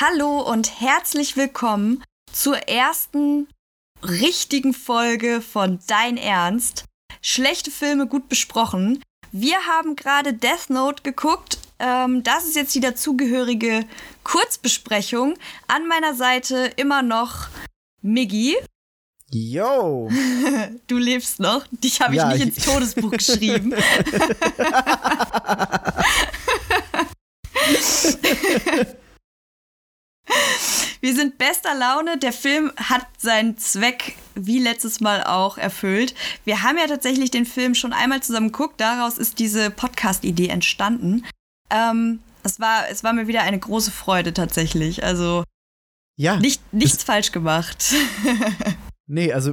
Hallo und herzlich willkommen zur ersten richtigen Folge von Dein Ernst. Schlechte Filme gut besprochen. Wir haben gerade Death Note geguckt. Ähm, das ist jetzt die dazugehörige Kurzbesprechung. An meiner Seite immer noch Miggy. Yo! Du lebst noch. Dich habe ich Ja, nicht ich- ins Todesbuch geschrieben. Wir sind bester Laune. Der Film hat seinen Zweck wie letztes Mal auch erfüllt. Wir haben ja tatsächlich den Film schon einmal zusammen geguckt. Daraus ist diese Podcast-Idee entstanden. Ähm, es, war, es war mir wieder eine große Freude tatsächlich. Also Ja, nicht, nichts falsch gemacht. nee, also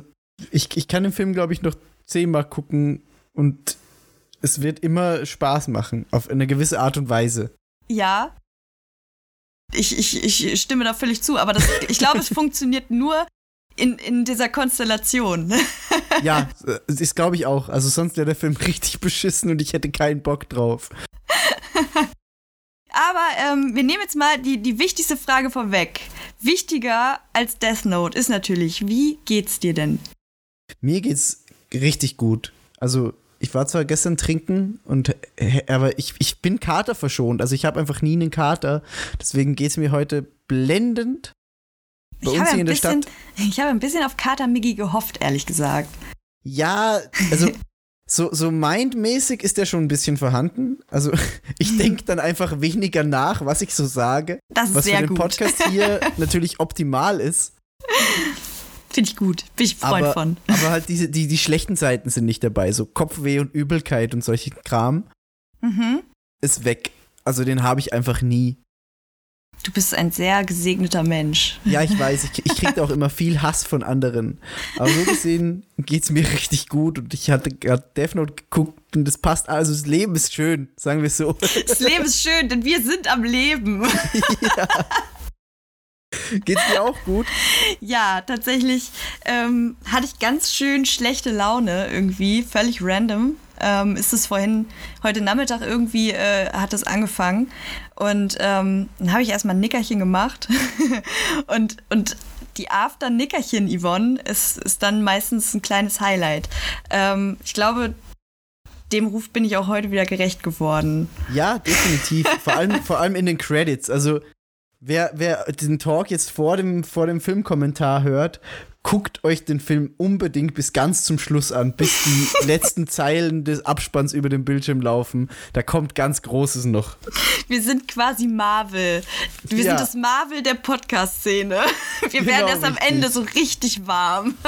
ich, ich kann den Film, glaube ich, noch zehnmal gucken und es wird immer Spaß machen, auf eine gewisse Art und Weise. Ja. Ich, ich, ich stimme da völlig zu, aber das, ich glaube, es funktioniert nur in, in dieser Konstellation. Ja, es ist, glaube ich, auch. Also sonst wäre der Film richtig beschissen und ich hätte keinen Bock drauf. Aber ähm, wir nehmen jetzt mal die, die wichtigste Frage vorweg. Wichtiger als Death Note ist natürlich, wie geht's dir denn? Mir geht's richtig gut. Also, ich war zwar gestern trinken und aber ich, ich bin Kater verschont. Also ich habe einfach nie einen Kater. Deswegen geht's mir heute blendend. Bei ich uns habe hier ein in der bisschen, Stadt. ich habe ein bisschen auf Kater Miggy gehofft, ehrlich gesagt. Ja, also so, so mindmäßig ist der schon ein bisschen vorhanden. Also ich denke dann einfach weniger nach, was ich so sage. Das ist was sehr für den gut. Podcast hier natürlich optimal ist. Finde ich gut. Bin ich Freund Aber, von. aber halt diese, die, die schlechten Seiten sind nicht dabei. So Kopfweh und Übelkeit und solche Kram Mhm. ist weg. Also den habe ich einfach nie. Du bist ein sehr gesegneter Mensch. Ja, ich weiß, ich, ich kriege auch immer viel Hass von anderen. Aber so gesehen geht's mir richtig gut und ich hatte gerade Death Note geguckt und das passt. Also das Leben ist schön, sagen wir so. Das Leben ist schön, denn wir sind am Leben. Geht's dir auch gut? Ja, tatsächlich ähm, hatte ich ganz schön schlechte Laune irgendwie, völlig random. Ähm, ist es vorhin, heute Nachmittag irgendwie äh, hat es angefangen. Und ähm, dann habe ich erstmal ein Nickerchen gemacht. und, und die After-Nickerchen, Yvonne, ist, ist dann meistens ein kleines Highlight. Ähm, ich glaube, dem Ruf bin ich auch heute wieder gerecht geworden. Ja, definitiv. Vor allem, vor allem in den Credits. Also, wer, wer den Talk jetzt vor dem, vor dem Filmkommentar hört, guckt euch den Film unbedingt bis ganz zum Schluss an, bis die letzten Zeilen des Abspanns über den Bildschirm laufen. Da kommt ganz Großes noch. Wir sind quasi Marvel. Wir Ja. sind das Marvel der Podcast-Szene. Wir werden Genau erst am richtig. Ende so richtig warm.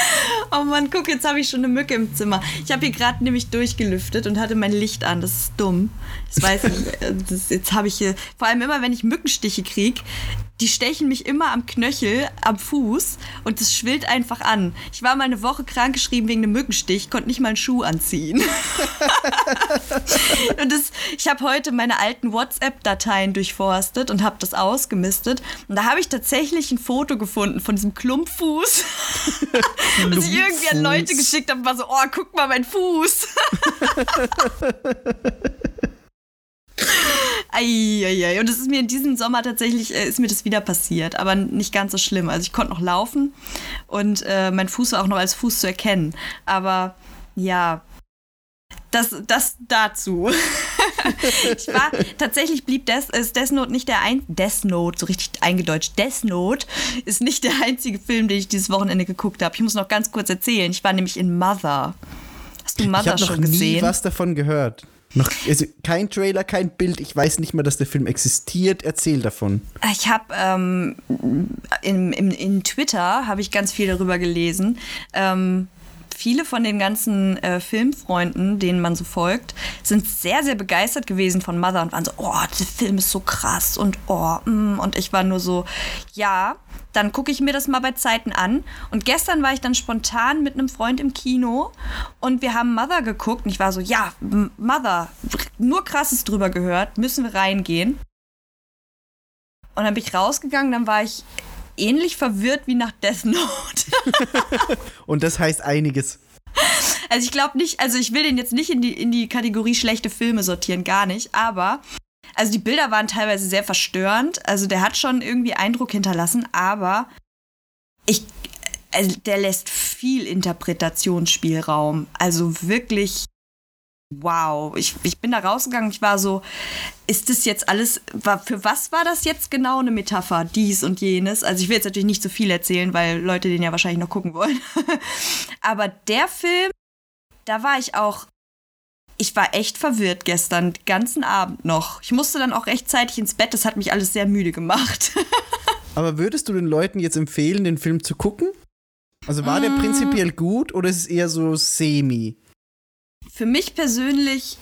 oh Mann, guck, jetzt habe ich schon eine Mücke im Zimmer. Ich habe hier gerade nämlich durchgelüftet und hatte mein Licht an. Das ist dumm. Das weiß ich. äh, Das, jetzt habe ich hier, vor allem immer, wenn ich Mückenstiche kriege, die stechen mich immer am Knöchel, am Fuß und das schwillt einfach an. Ich war mal eine Woche krankgeschrieben wegen einem Mückenstich, konnte nicht mal einen Schuh anziehen. Und das, ich habe heute meine alten WhatsApp-Dateien durchforstet und habe das ausgemistet. Und da habe ich tatsächlich ein Foto gefunden von diesem Klumpfuß, was ich irgendwie an Leute geschickt habe. War so, oh, guck mal, mein Fuß. Eieiei. Und es ist mir in diesem Sommer tatsächlich, äh, ist mir das wieder passiert, aber nicht ganz so schlimm. Also ich konnte noch laufen und äh, mein Fuß war auch noch als Fuß zu erkennen. Aber ja, das, das dazu. ich war, tatsächlich blieb Death, ist Death Note nicht der ein Death Note, so richtig eingedeutscht. Death Note ist nicht der einzige Film, den ich dieses Wochenende geguckt habe. Ich muss noch ganz kurz erzählen. Ich war nämlich in Mother. Hast du Ich Mother habe noch schon nie gesehen? was davon gehört. Noch, also kein Trailer, kein Bild. Ich weiß nicht mal, dass der Film existiert. Erzähl davon. Ich habe ähm, in, in, in Twitter habe ich ganz viel darüber gelesen. Ähm, viele von den ganzen äh, Filmfreunden, denen man so folgt, sind sehr, sehr begeistert gewesen von Mother und waren so, oh, der Film ist so krass und oh, mm. und ich war nur so, ja, dann gucke ich mir das mal bei Zeiten an. Und gestern war ich dann spontan mit einem Freund im Kino und wir haben Mother geguckt und ich war so, ja, Mother, nur krasses drüber gehört, müssen wir reingehen. Und dann bin ich rausgegangen, dann war ich ähnlich verwirrt wie nach Death Note. Und das heißt einiges. Also ich glaube nicht, also ich will den jetzt nicht in die, in die Kategorie schlechte Filme sortieren, gar nicht, aber also die Bilder waren teilweise sehr verstörend. Also der hat schon irgendwie Eindruck hinterlassen, aber ich, also der lässt viel Interpretationsspielraum. Also wirklich wow. Ich, ich bin da rausgegangen, ich war so, ist das jetzt alles, war, für was war das jetzt genau eine Metapher, dies und jenes? Also ich will jetzt natürlich nicht so viel erzählen, weil Leute den ja wahrscheinlich noch gucken wollen. Aber der Film, da war ich auch, ich war echt verwirrt gestern, den ganzen Abend noch. Ich musste dann auch rechtzeitig ins Bett, das hat mich alles sehr müde gemacht. Aber würdest du den Leuten jetzt empfehlen, den Film zu gucken? Also war mm. der prinzipiell gut oder ist es eher so semi? Für mich persönlich,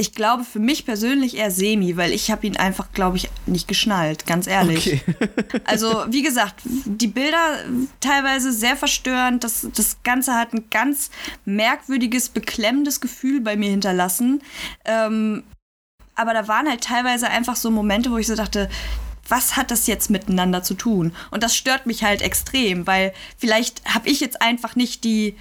ich glaube für mich persönlich eher semi, weil ich habe ihn einfach, glaube ich, nicht geschnallt, ganz ehrlich. Okay. also wie gesagt, die Bilder teilweise sehr verstörend. Das, das Ganze hat ein ganz merkwürdiges, beklemmendes Gefühl bei mir hinterlassen. Ähm, aber da waren halt teilweise einfach so Momente, wo ich so dachte, was hat das jetzt miteinander zu tun? Und das stört mich halt extrem, weil vielleicht habe ich jetzt einfach nicht die,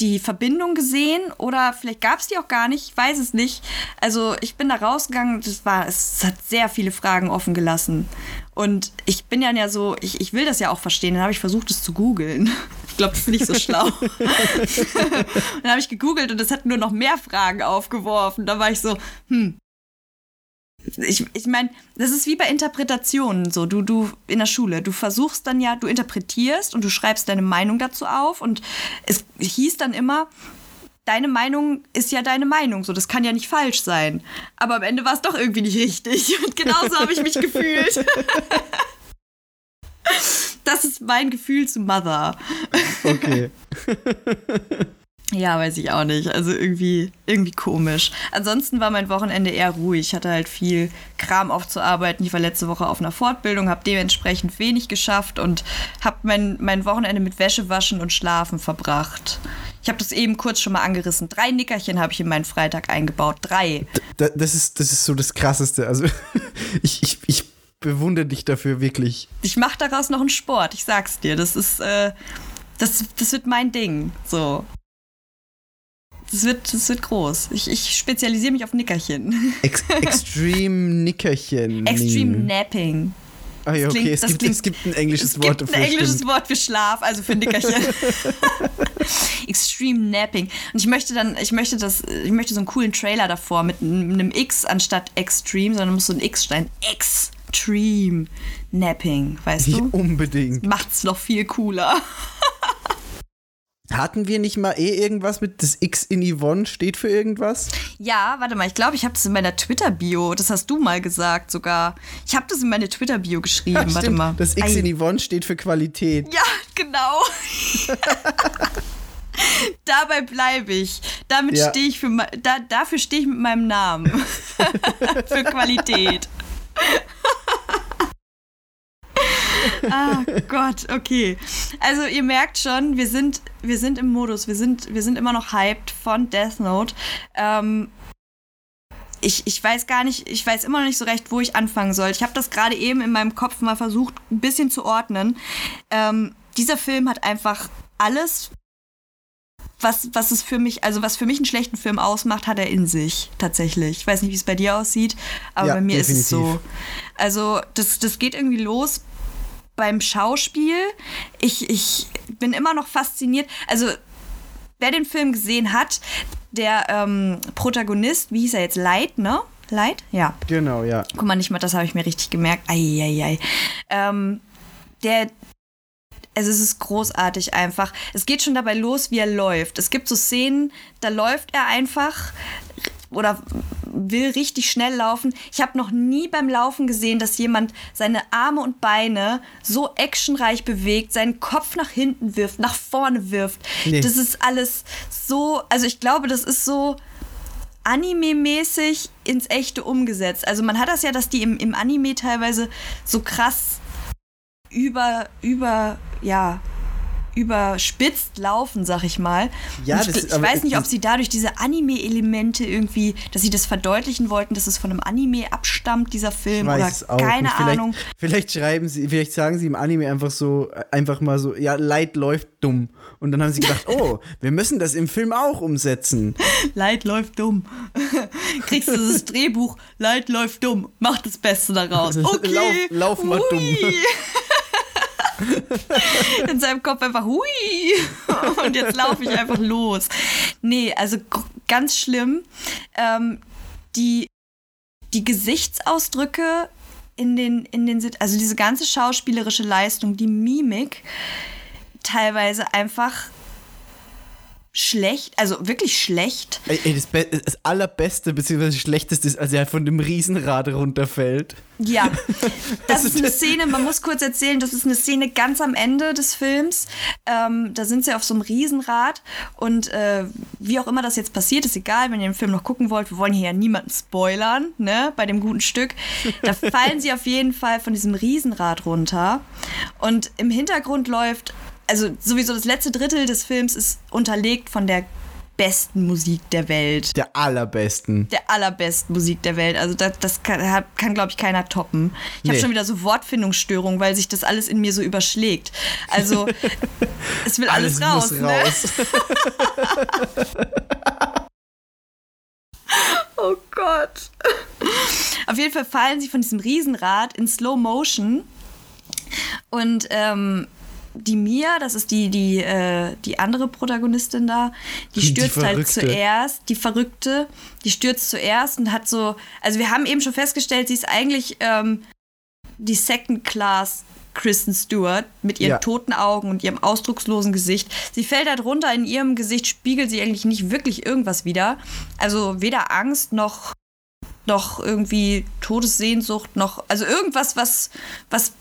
die Verbindung gesehen oder vielleicht gab es die auch gar nicht, ich weiß es nicht. Also ich bin da rausgegangen, das war, es hat sehr viele Fragen offen gelassen. Und ich bin ja so, ich, ich will das ja auch verstehen, dann habe ich versucht, es zu googeln. Ich glaube, das ist nicht so schlau. dann habe ich gegoogelt und es hat nur noch mehr Fragen aufgeworfen. Da war ich so, hm, ich, ich meine, das ist wie bei Interpretationen so. Du, du in der Schule, du versuchst dann ja, du interpretierst und du schreibst deine Meinung dazu auf. Und es hieß dann immer, deine Meinung ist ja deine Meinung, so das kann ja nicht falsch sein. Aber am Ende war es doch irgendwie nicht richtig. Und genauso habe ich mich gefühlt. Das ist mein Gefühl zu Mother. Okay. Ja, weiß ich auch nicht. Also irgendwie, irgendwie komisch. Ansonsten war mein Wochenende eher ruhig. Ich hatte halt viel Kram aufzuarbeiten. Ich war letzte Woche auf einer Fortbildung, habe dementsprechend wenig geschafft und habe mein, mein Wochenende mit Wäsche waschen und Schlafen verbracht. Ich habe das eben kurz schon mal angerissen. Drei Nickerchen habe ich in meinen Freitag eingebaut. Drei. D das, ist, das ist so das Krasseste. Also ich, ich, ich bewundere dich dafür wirklich. Ich mache daraus noch einen Sport. Ich sag's dir. Das ist... Äh, das, das wird mein Ding. So. Das wird, das wird groß. Ich, ich spezialisiere mich auf Nickerchen. Ex Extreme Nickerchen. Extreme Napping. Ah ja, okay, klingt, es, gibt, es gibt ein englisches es Wort gibt dafür. Ein englisches stimmt. Wort für Schlaf, also für Nickerchen. Extreme Napping. Und ich möchte dann, ich möchte das, ich möchte so einen coolen Trailer davor mit einem X anstatt Extreme, sondern muss so ein X stehen. Extreme Napping, weißt Nicht du? Unbedingt. Macht's noch viel cooler. Hatten wir nicht mal eh irgendwas mit das X in Yvonne steht für irgendwas? Ja, warte mal, ich glaube, ich habe das in meiner Twitter-Bio, das hast du mal gesagt sogar. Ich habe das in meine Twitter-Bio geschrieben, ja, warte mal. Das X in Yvonne steht für Qualität. Ja, genau. Dabei bleibe ich. Damit ja. stehe ich für da, dafür stehe ich mit meinem Namen. für Qualität. Ah Gott, okay. Also ihr merkt schon, wir sind, wir sind im Modus, wir sind, wir sind immer noch hyped von Death Note. Ähm, ich, ich weiß gar nicht, ich weiß immer noch nicht so recht, wo ich anfangen soll. Ich habe das gerade eben in meinem Kopf mal versucht, ein bisschen zu ordnen. Ähm, dieser Film hat einfach alles, was, was es für mich, also was für mich einen schlechten Film ausmacht, hat er in sich tatsächlich. Ich weiß nicht, wie es bei dir aussieht, aber ja, bei mir definitiv. ist es so. Also, das, das geht irgendwie los beim Schauspiel. Ich, ich bin immer noch fasziniert. Also, wer den Film gesehen hat, der ähm, Protagonist, wie hieß er jetzt? Light, ne? Light? Ja. Genau, ja. Guck mal, nicht mal das habe ich mir richtig gemerkt. Eieiei. Ähm, der, also es ist großartig einfach. Es geht schon dabei los, wie er läuft. Es gibt so Szenen, da läuft er einfach oder will richtig schnell laufen. Ich habe noch nie beim Laufen gesehen, dass jemand seine Arme und Beine so actionreich bewegt, seinen Kopf nach hinten wirft, nach vorne wirft. Nee. Das ist alles so, also ich glaube, das ist so Anime-mäßig ins Echte umgesetzt. Also man hat das ja, dass die im, im Anime teilweise so krass über, über, ja, überspitzt laufen, sag ich mal. Ja, ich, das- ich weiß nicht, ob sie dadurch diese Anime-Elemente irgendwie, dass sie das verdeutlichen wollten, dass es von einem Anime abstammt, dieser Film, oder keine. Vielleicht, Ahnung. Vielleicht schreiben sie, vielleicht sagen sie im Anime einfach so, einfach mal so, ja, Light läuft dumm. Und dann haben sie gedacht, oh, wir müssen das im Film auch umsetzen. Leid läuft dumm. Kriegst du das Drehbuch, Leid läuft dumm, mach das Beste daraus. Okay. Lauf- lauf mal hui. In seinem Kopf einfach hui. Und jetzt laufe ich einfach los. Nee, also ganz schlimm. Ähm, die, die Gesichtsausdrücke in den, in den, also diese ganze schauspielerische Leistung, die Mimik, teilweise einfach schlecht, also wirklich schlecht. Ey, das, das allerbeste bzw. schlechteste ist, als er von dem Riesenrad runterfällt. Ja, das Also ist eine das- Szene, man muss kurz erzählen, das ist eine Szene ganz am Ende des Films. Ähm, da sind sie auf so einem Riesenrad und äh, wie auch immer das jetzt passiert, ist egal, wenn ihr den Film noch gucken wollt. Wir wollen hier ja niemanden spoilern, ne, bei dem guten Stück. Da fallen sie auf jeden Fall von diesem Riesenrad runter und im Hintergrund läuft, also sowieso das letzte Drittel des Films ist unterlegt von der besten Musik der Welt Der allerbesten. der allerbesten Musik der Welt. Also das, das kann, kann glaube ich, keiner toppen. Ich habe Nee. schon wieder so Wortfindungsstörungen, weil sich das alles in mir so überschlägt. Also es will alles, raus. muss Ne? raus. Oh Gott. Auf jeden Fall fallen sie von diesem Riesenrad in Slow Motion und ähm, die Mia, das ist die, die, äh, die andere Protagonistin da, die Die stürzt halt Verrückte. zuerst, die Verrückte, die stürzt zuerst und hat so, also wir haben eben schon festgestellt, sie ist eigentlich ähm, die Second Class Kristen Stewart mit ihren Ja. toten Augen und ihrem ausdruckslosen Gesicht. Sie fällt halt runter, in ihrem Gesicht spiegelt sie eigentlich nicht wirklich irgendwas wieder. Also weder Angst noch, noch irgendwie Todessehnsucht, noch, also irgendwas, was, was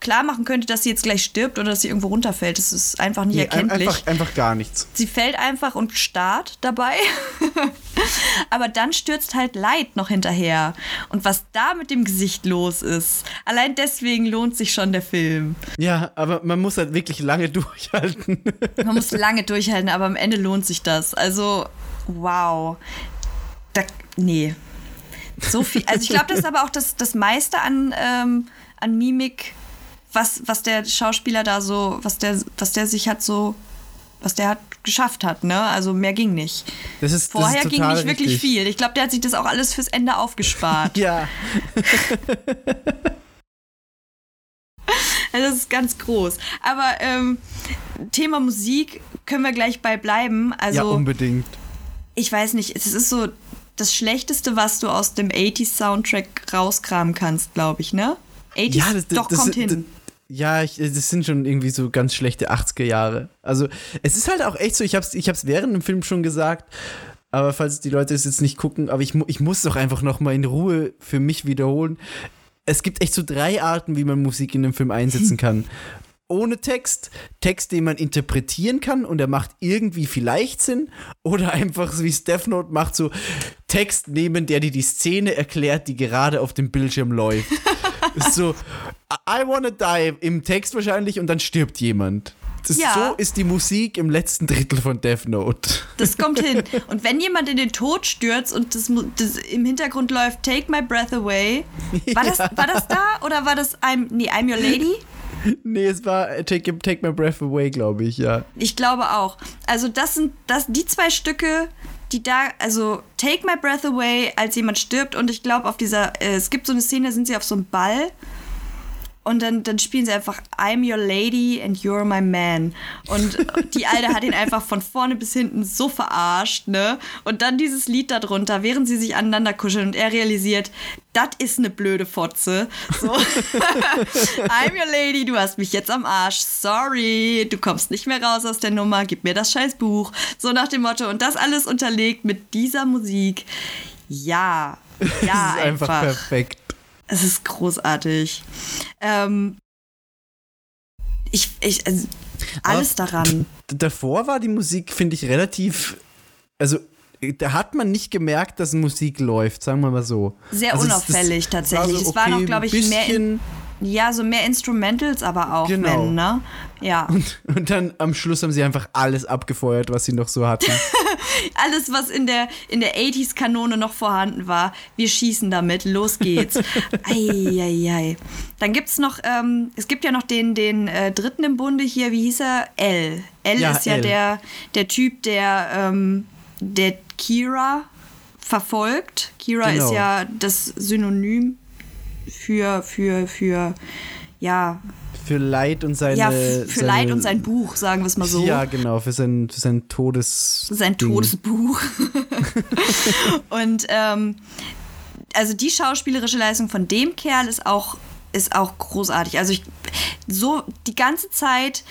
klar machen könnte, dass sie jetzt gleich stirbt oder dass sie irgendwo runterfällt. Das ist einfach nicht Nee, erkenntlich. einfach, einfach gar nichts. Sie fällt einfach und starrt dabei. Aber dann stürzt halt Leid noch hinterher. Und was da mit dem Gesicht los ist, allein deswegen lohnt sich schon der Film. Ja, aber man muss halt wirklich lange durchhalten. Man muss lange durchhalten, aber am Ende lohnt sich das. Also, wow. Da, nee. So viel. Also ich glaube, das ist aber auch das, das meiste an, ähm, an Mimik, was, was der Schauspieler da so, was der, was der sich hat so, was der hat geschafft hat, ne? Also mehr ging nicht. Das ist, Vorher das ist ging nicht wirklich richtig. viel. Ich glaube, der hat sich das auch alles fürs Ende aufgespart. Ja, Also das ist ganz groß. Aber ähm, Thema Musik können wir gleich bei bleiben. ja, Also unbedingt. ich weiß nicht, es ist so das Schlechteste, was du aus dem 80s Soundtrack rauskramen kannst, glaube ich, ne? 80s, Ja, das, doch, das, kommt das, hin. Ja, ich, das sind schon irgendwie so ganz schlechte 80er Jahre. Also, es ist halt auch echt so, ich hab's, ich hab's während dem Film schon gesagt, aber falls die Leute es jetzt nicht gucken, aber ich, ich muss doch einfach noch mal in Ruhe für mich wiederholen. Es gibt echt so drei Arten, wie man Musik in einem Film einsetzen kann. Ohne Text, Text, den man interpretieren kann und er macht irgendwie vielleicht Sinn oder einfach so wie Steph Note macht so Text nehmen, der dir die Szene erklärt, die gerade auf dem Bildschirm läuft. ist so I wanna die im Text wahrscheinlich und dann stirbt jemand. Das, Ja. So ist die Musik im letzten Drittel von Death Note. Das kommt hin. Und wenn jemand in den Tod stürzt und das, das im Hintergrund läuft Take My Breath Away, war das, war das da oder war das I'm, nee, I'm Your Lady? nee, es war äh, Take, Take My Breath Away, glaube ich, ja. Ich glaube auch. Also das sind das die zwei Stücke, die da also Take My Breath Away, als jemand stirbt. Und ich glaube auf dieser äh, es gibt so eine Szene, sind sie auf so einem Ball und dann, dann spielen sie einfach I'm your lady and you're my man. Und die Alte hat ihn einfach von vorne bis hinten so verarscht, ne? Und dann dieses Lied darunter, während sie sich aneinander kuscheln und er realisiert, das ist eine blöde Fotze. So. I'm your lady, du hast mich jetzt am Arsch. Sorry, du kommst nicht mehr raus aus der Nummer, gib mir das scheiß Buch. So nach dem Motto. Und das alles unterlegt mit dieser Musik. Ja. Ja, das ist einfach, einfach. perfekt. Es ist großartig. Ähm, ich, ich, also, alles daran. D- Davor war die Musik, finde ich, relativ. Also, da hat man nicht gemerkt, dass Musik läuft, sagen wir mal so. Sehr Also, unauffällig das tatsächlich. Es war noch, okay, glaube ich, mehr in- Ja, so mehr Instrumentals aber auch, Genau. wenn, ne? Ja. Und dann am Schluss haben sie einfach alles abgefeuert, was sie noch so hatten. Alles, was in der, in der 80s-Kanone noch vorhanden war. Wir schießen damit, los geht's. Eieiei. Dann gibt's noch, ähm, es gibt ja noch den, den äh, dritten im Bunde hier, wie hieß er? L. L Ja, ist ja L. der, der Typ, der, ähm, der Kira verfolgt. Kira Genau. ist ja das Synonym für, für, für, ja, Für Leid und seine. ja, für seine, Leid und sein Buch, sagen wir es mal so. Ja, genau, für sein, für sein Todes. sein Ding. Todesbuch. und ähm, also die schauspielerische Leistung von dem Kerl ist auch, ist auch großartig. Also ich, so die ganze Zeit,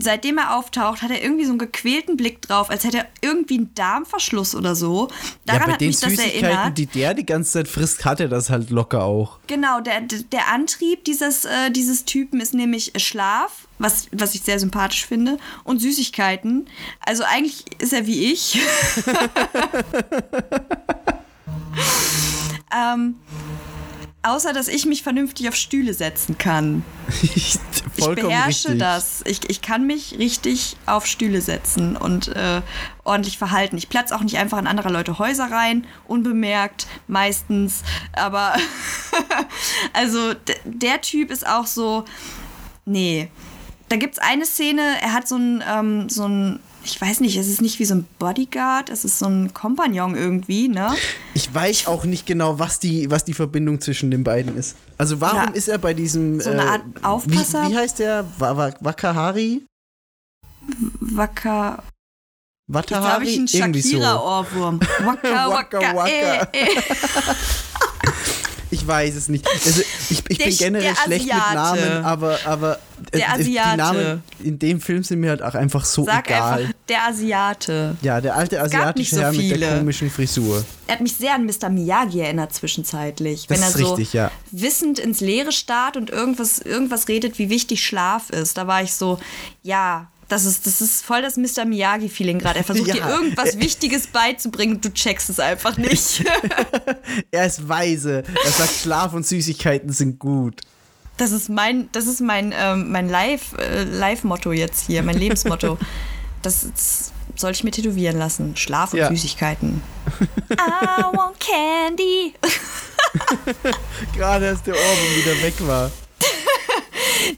seitdem er auftaucht, hat er irgendwie so einen gequälten Blick drauf, als hätte er irgendwie einen Darmverschluss oder so. Daran ja, bei hat den mich das Süßigkeiten, erinnert. die der die ganze Zeit frisst, hat er das halt locker auch. Genau, der, der Antrieb dieses, äh, dieses Typen ist nämlich Schlaf, was, was ich sehr sympathisch finde, und Süßigkeiten. Also eigentlich ist er wie ich. ähm, außer, dass ich mich vernünftig auf Stühle setzen kann. Ich Vollkommen beherrsche richtig. das. Ich, ich kann mich richtig auf Stühle setzen und äh, ordentlich verhalten. Ich platze auch nicht einfach in andere Leute Häuser rein, unbemerkt, meistens. Aber also der Typ ist auch so, nee. Da gibt es eine Szene, er hat so ein, ähm, so ein, ich weiß nicht, es ist nicht wie so ein Bodyguard, es ist so ein Kompagnon irgendwie, ne? Ich weiß auch nicht genau, was die, was die Verbindung zwischen den beiden ist. Also warum Ja. ist er bei diesem So eine äh, Art Aufpasser? Wie, wie heißt der? Wa- Wa- Wakahari? Wacker. Jetzt habe Watahari? ich einen. Shakira-Ohrwurm. Waka, Waka, waka, waka. eh, eh. Ich weiß es nicht. Also ich, ich bin generell schlecht mit. Namen, aber, aber äh, die. Namen in dem Film sind mir halt auch einfach so Sag egal. einfach der Asiate. Ja, der alte asiatische so Herr mit der komischen Frisur. Er hat mich sehr an Mr. Miyagi erinnert zwischenzeitlich. Das wenn er so richtig, ja. wissend ins Leere starrt und irgendwas, irgendwas redet, wie wichtig Schlaf ist. Da war ich so, ja, das ist, das ist voll das Mr. Miyagi-Feeling gerade. Er versucht Ja. dir irgendwas Wichtiges beizubringen und du checkst es einfach nicht. Er ist weise. Er sagt, Schlaf und Süßigkeiten sind gut. Das ist mein, das ist mein, ähm, mein Live, äh, Live-Motto jetzt hier, mein Lebensmotto. Das, das soll ich mir tätowieren lassen. Schlaf und Ja. Süßigkeiten. I want candy. Gerade als der Ohrwurm wieder weg war.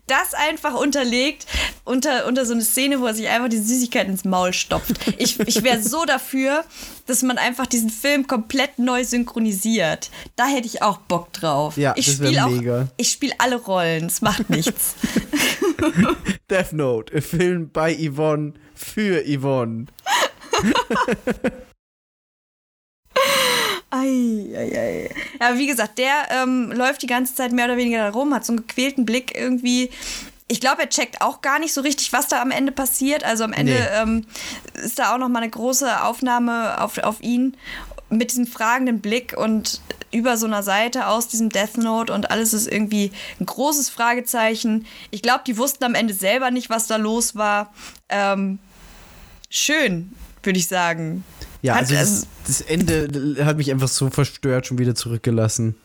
das einfach unterlegt unter, unter so eine Szene, wo er sich einfach die Süßigkeit ins Maul stopft. Ich, ich wäre so dafür, dass man einfach diesen Film komplett neu synchronisiert. Da hätte ich auch Bock drauf. Ja, ich das wär spiel auch. Ich spiele alle Rollen, es macht nichts. Death Note, ein Film bei Yvonne für Yvonne. Ei, ei, ei. Ja, wie gesagt, der ähm, läuft die ganze Zeit mehr oder weniger da rum, hat so einen gequälten Blick irgendwie. Ich glaube, er checkt auch gar nicht so richtig, was da am Ende passiert. Also am Ende Nee. ähm, ist da auch noch mal eine große Aufnahme auf, auf ihn mit diesem fragenden Blick und über so einer Seite aus diesem Death Note und alles ist irgendwie ein großes Fragezeichen. Ich glaube, die wussten am Ende selber nicht, was da los war. Ähm, schön, würde ich sagen. Ja, Hat- also das, das Ende hat mich einfach so verstört schon wieder zurückgelassen.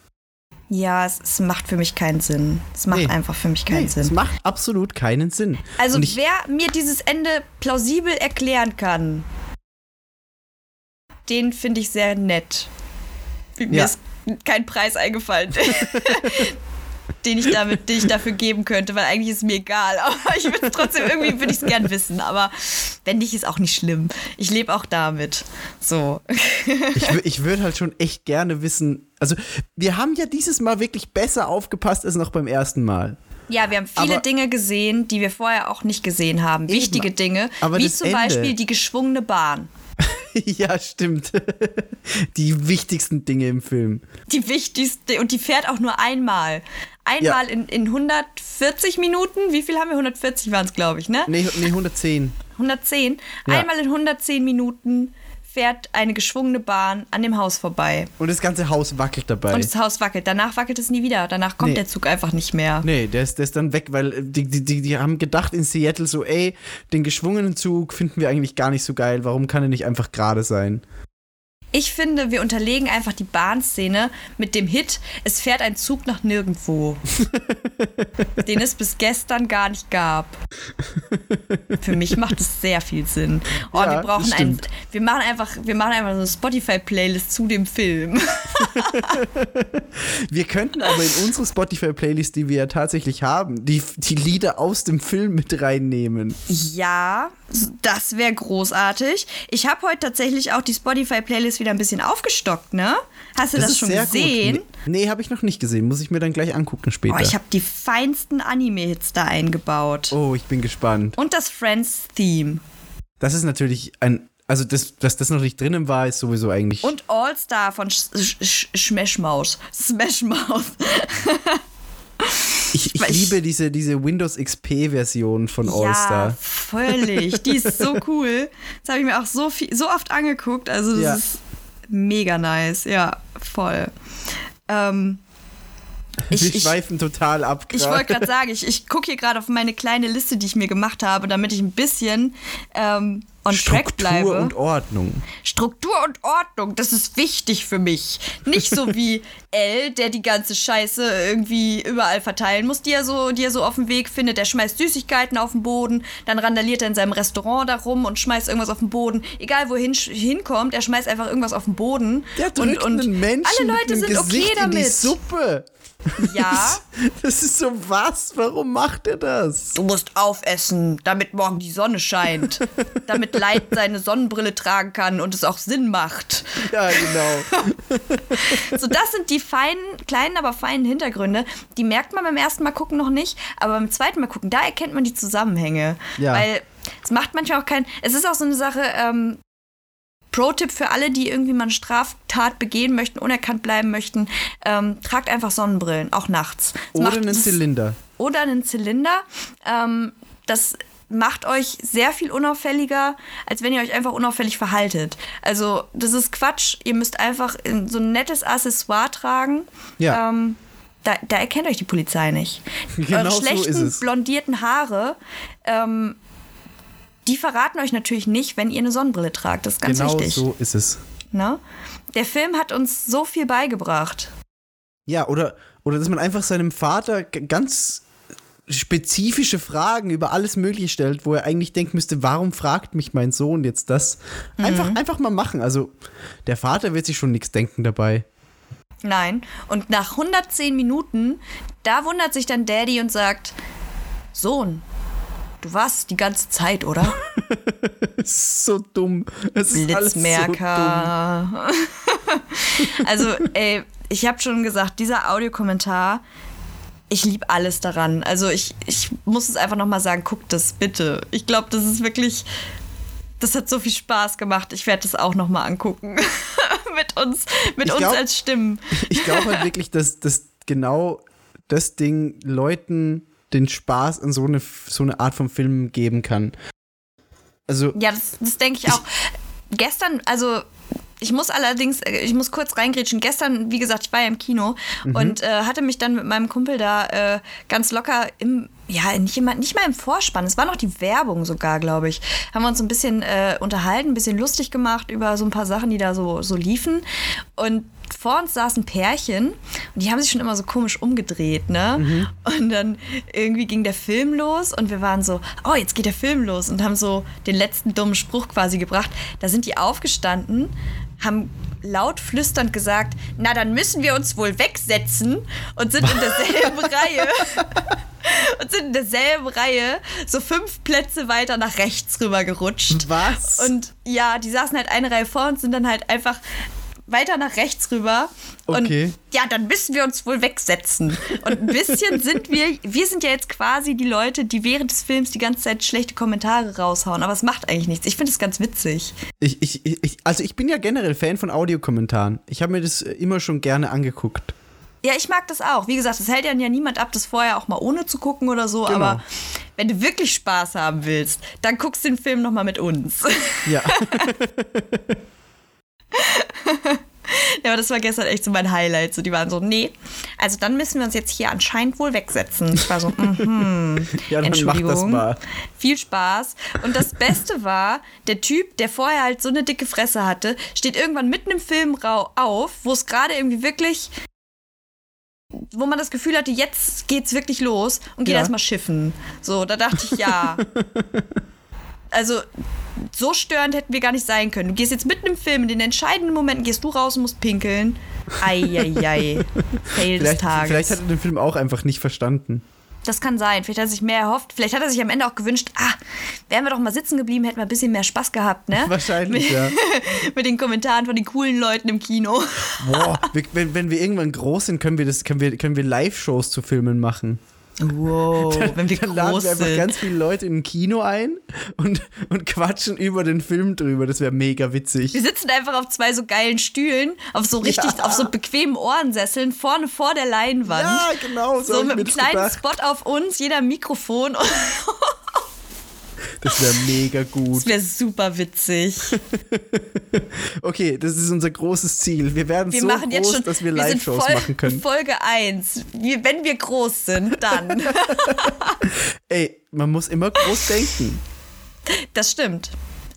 Ja, es, es macht für mich keinen Sinn. Es macht Nee. einfach für mich keinen Nee, Sinn. Es macht absolut keinen Sinn. Also ich, wer mir dieses Ende plausibel erklären kann, den finde ich sehr nett. Mir Ja. ist kein Preis eingefallen, den ich damit, den ich dafür geben könnte, weil eigentlich ist es mir egal. Aber ich würde trotzdem irgendwie würde ich es gern wissen. Aber wenn nicht, ist auch nicht schlimm. Ich lebe auch damit. So. ich, ich würde halt schon echt gerne wissen. Also, wir haben ja dieses Mal wirklich besser aufgepasst als noch beim ersten Mal. Ja, wir haben viele Aber- Dinge gesehen, die wir vorher auch nicht gesehen haben. Wichtige Dinge, Aber wie zum Ende- Beispiel die geschwungene Bahn. ja, stimmt. Die wichtigsten Dinge im Film. Die wichtigste und die fährt auch nur einmal. Einmal in, in 140 Minuten. Wie viel haben wir? 140 waren es, glaube ich, ne? Nee, nee 110. 110. Ja. Einmal in 110 Minuten fährt eine geschwungene Bahn an dem Haus vorbei. Und das ganze Haus wackelt dabei. Und das Haus wackelt. Danach wackelt es nie wieder. Danach kommt Nee. der Zug einfach nicht mehr. Nee, der ist, der ist dann weg, weil äh, die, die, die, die haben gedacht in Seattle so, ey, den geschwungenen Zug finden wir eigentlich gar nicht so geil. Warum kann er nicht einfach gerade sein? Ich finde, wir unterlegen einfach die Bahnszene mit dem Hit Es fährt ein Zug nach nirgendwo. den es bis gestern gar nicht gab. Für mich macht es sehr viel Sinn. Oh, Ja, wir brauchen ein, wir machen einfach, wir machen einfach so eine Spotify-Playlist zu dem Film. Wir könnten aber in unsere Spotify-Playlist, die wir ja tatsächlich haben, die, die Lieder aus dem Film mit reinnehmen. Ja, das wäre großartig. Ich habe heute tatsächlich auch die Spotify-Playlist wieder ein bisschen aufgestockt, ne? Hast du das, schon gesehen? Gut. Nee, nee habe ich noch nicht gesehen. Muss ich mir dann gleich angucken später. Oh, ich habe die feinsten Anime-Hits da eingebaut. oh, ich bin gespannt. Und das Friends-Theme. Das ist natürlich ein. Also, das, dass das noch nicht drinnen war, ist sowieso eigentlich. Und All-Star von Sch Sch Smash Mouth. Smash Mouth. ich ich liebe diese, diese Windows XP-Version von Ja, All-Star. völlig. Die ist so cool. Das habe ich mir auch so, viel, so oft angeguckt. Also, das Ja. ist mega nice. Ja, voll. Ähm, ich, Wir ich, schweifen total ab. Ich grad. wollte gerade sagen, ich, ich gucke hier gerade auf meine kleine Liste, die ich mir gemacht habe, damit ich ein bisschen ähm, on track Struktur bleibe. und Ordnung. Struktur und Ordnung, das ist wichtig für mich. Nicht so wie L, der die ganze Scheiße irgendwie überall verteilen muss, die er so, die er so auf dem Weg findet. Der schmeißt Süßigkeiten auf den Boden, dann randaliert er in seinem Restaurant da rum und schmeißt irgendwas auf den Boden. Egal wohin hinkommt, er schmeißt einfach irgendwas auf den Boden. Der drückt und, und Menschen alle Leute sind okay Gesicht in die damit. Suppe. Ja. Das ist so was? Warum macht er das? Du musst aufessen, damit morgen die Sonne scheint. damit Light seine Sonnenbrille tragen kann und es auch Sinn macht. Ja, genau. So, das sind die feinen, kleinen, aber feinen Hintergründe. Die merkt man beim ersten Mal gucken noch nicht, aber beim zweiten Mal gucken, da erkennt man die Zusammenhänge. Ja. Weil es macht manchmal auch keinen. Es ist auch so eine Sache, ähm, Pro-Tipp für alle, die irgendwie mal eine Straftat begehen möchten, unerkannt bleiben möchten, ähm, tragt einfach Sonnenbrillen, auch nachts. Das Oder einen Zylinder. oder einen Zylinder. Ähm, das macht euch sehr viel unauffälliger, als wenn ihr euch einfach unauffällig verhaltet. Also, das ist Quatsch. Ihr müsst einfach in so ein nettes Accessoire tragen. Ja. Ähm, da, da erkennt euch die Polizei nicht. Genau Eure so schlechten, ist es. blondierten Haare, ähm, die verraten euch natürlich nicht, wenn ihr eine Sonnenbrille tragt. Das ist ganz genau wichtig. so ist es. Ne? Der Film hat uns so viel beigebracht. Ja, oder, oder dass man einfach seinem Vater ganz spezifische Fragen über alles Mögliche stellt, wo er eigentlich denken müsste, warum fragt mich mein Sohn jetzt das? Einfach, einfach mal machen. Also, der Vater wird sich schon nichts denken dabei. Nein. Und nach 110 Minuten, da wundert sich dann Daddy und sagt, Sohn, du warst die ganze Zeit, oder? So dumm. Es ist alles so dumm. Also, ey, ich habe schon gesagt, dieser Audiokommentar, ich liebe alles daran. Also, ich, ich muss es einfach nochmal sagen, guckt das bitte. Ich glaube, das ist wirklich, das hat so viel Spaß gemacht. Ich werde das auch nochmal angucken. mit uns, mit Ich uns glaub- als Stimmen. Ich glaube halt wirklich, dass, dass genau das Ding Leuten den Spaß an so eine, so eine Art von Film geben kann. Also, Ja, das, das denke ich auch. Gestern, also ich muss allerdings, äh, ich muss kurz reingrätschen. Gestern, wie gesagt, ich war ja im Kino und äh, hatte mich dann mit meinem Kumpel da äh, ganz locker im, ja, nicht, immer, nicht mal im Vorspann, es war noch die Werbung sogar, glaube ich. Haben wir uns so ein bisschen äh, unterhalten, ein bisschen lustig gemacht über so ein paar Sachen, die da so, so liefen. Und vor uns saß ein Pärchen und die haben sich schon immer so komisch umgedreht, ne? Und dann irgendwie ging der Film los und wir waren so, oh, jetzt geht der Film los und haben so den letzten dummen Spruch quasi gebracht. Da sind die aufgestanden, haben laut flüsternd gesagt, na dann müssen wir uns wohl wegsetzen und sind in derselben Reihe und sind in derselben Reihe so fünf Plätze weiter nach rechts rüber gerutscht. was? Und ja, die saßen halt eine Reihe vor uns, sind dann halt einfach weiter nach rechts rüber. Okay. Und ja, dann müssen wir uns wohl wegsetzen. Und ein bisschen sind wir, wir sind ja jetzt quasi die Leute, die während des Films die ganze Zeit schlechte Kommentare raushauen. Aber es macht eigentlich nichts. Ich finde es ganz witzig. ich, ich, ich, also ich bin ja generell Fan von Audiokommentaren. Ich habe mir das äh, immer schon gerne angeguckt. Ja, ich mag das auch. Wie gesagt, es hält ja niemand ab, das vorher auch mal ohne zu gucken oder so. Genau. Aber wenn du wirklich Spaß haben willst, dann guckst du den Film nochmal mit uns. Ja. Ja, aber das war gestern echt so mein Highlight. So, die waren so, nee, also dann müssen wir uns jetzt hier anscheinend wohl wegsetzen. Ich war so, mhm, Ja, dann mach Entschuldigung. Viel Spaß. Und das Beste war, der Typ, der vorher halt so eine dicke Fresse hatte, steht irgendwann mitten im Film rau- auf, wo es gerade irgendwie wirklich, wo man das Gefühl hatte, jetzt geht's wirklich los und geht Ja. erstmal schiffen. So, da dachte ich, ja. Also, so störend hätten wir gar nicht sein können. Du gehst jetzt mitten im Film, in den entscheidenden Momenten gehst du raus und musst pinkeln. Eieiei. Fail des Tages. vielleicht hat er den Film auch einfach nicht verstanden. Das kann sein. Vielleicht hat er sich mehr erhofft. Vielleicht hat er sich am Ende auch gewünscht, ah, wären wir doch mal sitzen geblieben, hätten wir ein bisschen mehr Spaß gehabt, ne? Wahrscheinlich, ja. Mit den Kommentaren von den coolen Leuten im Kino. Boah, wenn, wenn wir irgendwann groß sind, können wir, das, können wir, können wir Live-Shows zu Filmen machen. Wow, wenn wir Dann laden wir einfach ganz viele Leute in ein Kino ein und, und quatschen über den Film drüber. Das wäre mega witzig. Wir sitzen einfach auf zwei so geilen Stühlen, auf so richtig, Ja. auf so bequemen Ohrensesseln, vorne vor der Leinwand. Ja, genau, so, so mit einem kleinen gedacht. Spot auf uns, jeder Mikrofon. Das wäre mega gut. Das wäre super witzig. Okay, das ist unser großes Ziel. Wir werden Wir so machen groß, jetzt schon, dass wir Live-Shows machen können. Folge 1. Wir, wenn wir groß sind, dann. Ey, man muss immer groß denken. Das stimmt.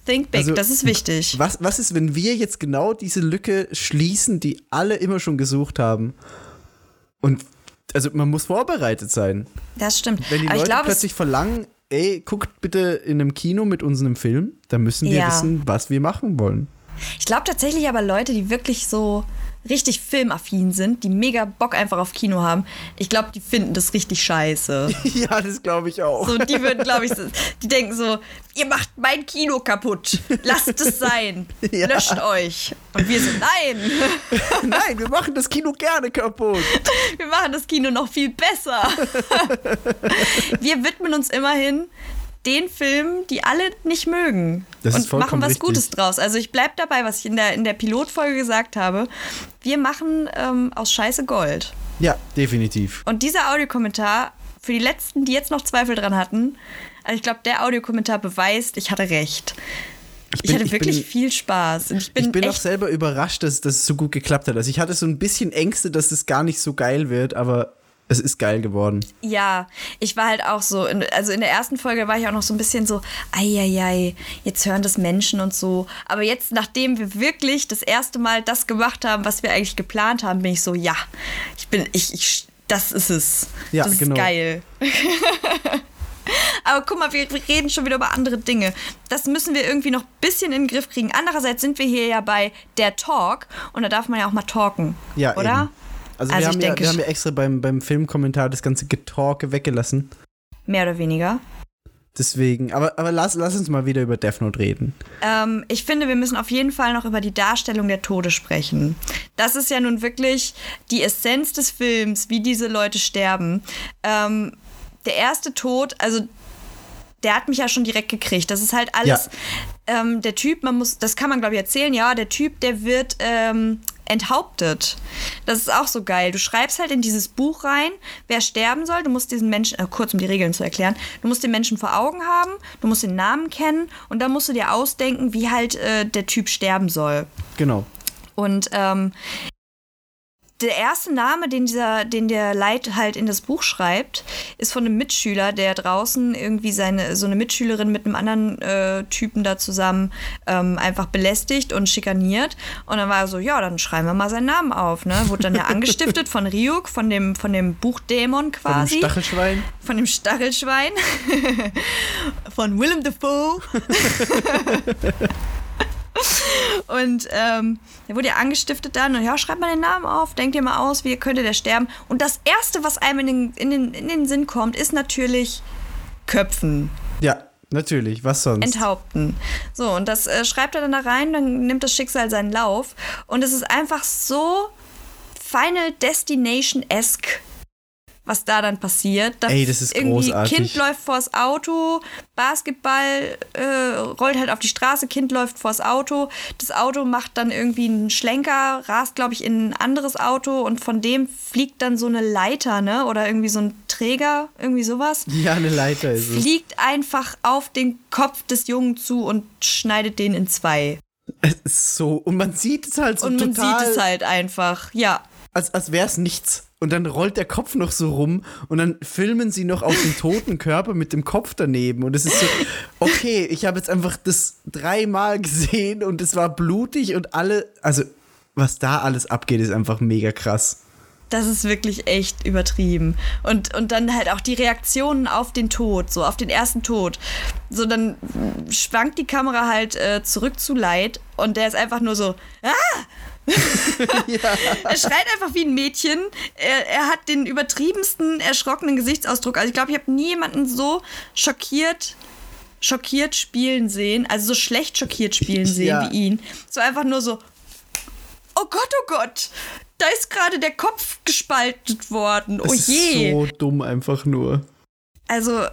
Think big, Also, das ist wichtig. Was, was ist, wenn wir jetzt genau diese Lücke schließen, die alle immer schon gesucht haben? Und also man muss vorbereitet sein. Das stimmt. Wenn die Aber Leute glaube, es- plötzlich verlangen, ey, guckt bitte in einem Kino mit unserem Film, dann müssen wir Ja. wissen, was wir machen wollen. Ich glaube tatsächlich aber Leute, die wirklich so richtig filmaffin sind, die mega Bock einfach auf Kino haben, ich glaube, die finden das richtig scheiße. ja, das glaube ich auch. So, die würden, glaube ich, die denken so, ihr macht mein Kino kaputt. Lasst es sein. Ja. Löscht euch. Und wir so, nein, Nein, wir machen das Kino gerne kaputt. wir machen das Kino noch viel besser. wir widmen uns immerhin den Filmen, die alle nicht mögen. Das und machen was richtig. Gutes draus. Also ich bleib dabei, was ich in der, in der Pilotfolge gesagt habe. Wir machen ähm, aus Scheiße Gold. Ja, definitiv. Und dieser Audiokommentar, für die letzten, die jetzt noch Zweifel dran hatten, also ich glaube, der Audiokommentar beweist, ich hatte recht. Ich, bin- hatte ich wirklich bin- viel Spaß. Und ich bin, ich bin auch selber überrascht, dass das so gut geklappt hat. Also ich hatte so ein bisschen Ängste, dass es gar nicht so geil wird, aber es ist geil geworden. ja, ich war halt auch so, in, also in der ersten Folge war ich auch noch so ein bisschen so, eieiei, jetzt hören das Menschen und so. Aber jetzt, nachdem wir wirklich das erste Mal das gemacht haben, was wir eigentlich geplant haben, bin ich so, ja, ich bin, ich, ich das ist es. Ja, das ist genau. geil. Aber guck mal, wir reden schon wieder über andere Dinge. Das müssen wir irgendwie noch ein bisschen in den Griff kriegen. Andererseits sind wir hier ja bei der Talk und da darf man ja auch mal talken. Ja, oder? Eben. Also, Also wir, haben ja, wir haben ja extra beim, beim Filmkommentar das ganze Getalke weggelassen. Mehr oder weniger. Deswegen, aber, aber lass, lass uns mal wieder über Death Note reden. Ähm, ich finde, wir müssen auf jeden Fall noch über die Darstellung der Tode sprechen. Das ist ja nun wirklich die Essenz des Films, wie diese Leute sterben. Ähm, der erste Tod, also der hat mich ja schon direkt gekriegt. Das ist halt alles. Ähm, der Typ, man muss, das kann man glaube ich erzählen, ja, der Typ, der wird ähm, enthauptet. Das ist auch so geil. Du schreibst halt in dieses Buch rein, wer sterben soll. Du musst diesen Menschen, äh, kurz um die Regeln zu erklären, du musst den Menschen vor Augen haben, du musst den Namen kennen und dann musst du dir ausdenken, wie halt äh, der Typ sterben soll. Genau. Und ähm, der erste Name, den, dieser, den der Leid halt in das Buch schreibt, ist von einem Mitschüler, der draußen irgendwie seine, so eine Mitschülerin mit einem anderen äh, Typen da zusammen ähm, einfach belästigt und schikaniert. Und dann war er so, ja, dann schreiben wir mal seinen Namen auf. Ne? Wurde dann ja angestiftet von Ryuk, von dem, von dem Buchdämon Von dem quasi. Stachelschwein. Von dem Stachelschwein. von Willem Dafoe. und ähm, der wurde ja angestiftet dann und ja, schreibt mal den Namen auf, denkt dir mal aus, wie könnte der sterben. Und das Erste, was einem in den, in den, in den Sinn kommt, ist natürlich Köpfen, Ja, natürlich. Was sonst? enthaupten. So, und das äh, schreibt er dann da rein, dann nimmt das Schicksal seinen Lauf. Und es ist einfach so Final Destination-esque, was da dann passiert. Da Ey, das ist irgendwie großartig. Kind läuft vors Auto, Basketball äh, rollt halt auf die Straße, Kind läuft vors Auto. Das Auto macht dann irgendwie einen Schlenker, rast, glaube ich, in ein anderes Auto und von dem fliegt dann so eine Leiter, ne? Oder irgendwie so ein Träger, irgendwie sowas Ja, eine Leiter ist es. fliegt einfach auf den Kopf des Jungen zu und schneidet den in zwei. Es ist so, und man sieht es halt so Und man total, sieht es halt einfach. Ja. als, als wäre es nichts. Und dann rollt der Kopf noch so rum und dann filmen sie noch auf den toten Körper mit dem Kopf daneben. Und es ist so, okay, ich habe jetzt einfach das dreimal gesehen und es war blutig und alle, also was da alles abgeht, ist einfach mega krass. Das ist wirklich echt übertrieben. Und, und dann halt auch die Reaktionen auf den Tod, so auf den ersten Tod. So, dann schwankt die Kamera halt äh, zurück zu Light und der ist einfach nur so, ah! Er schreit einfach wie ein Mädchen. Er, er hat den übertriebensten, erschrockenen Gesichtsausdruck. Also ich glaube, ich habe nie jemanden so schockiert, schockiert spielen sehen, also so schlecht schockiert spielen sehen Ja. wie ihn. So einfach nur so, oh Gott, oh Gott, da ist gerade der Kopf gespaltet worden. Oh ist je. so dumm einfach nur. Also,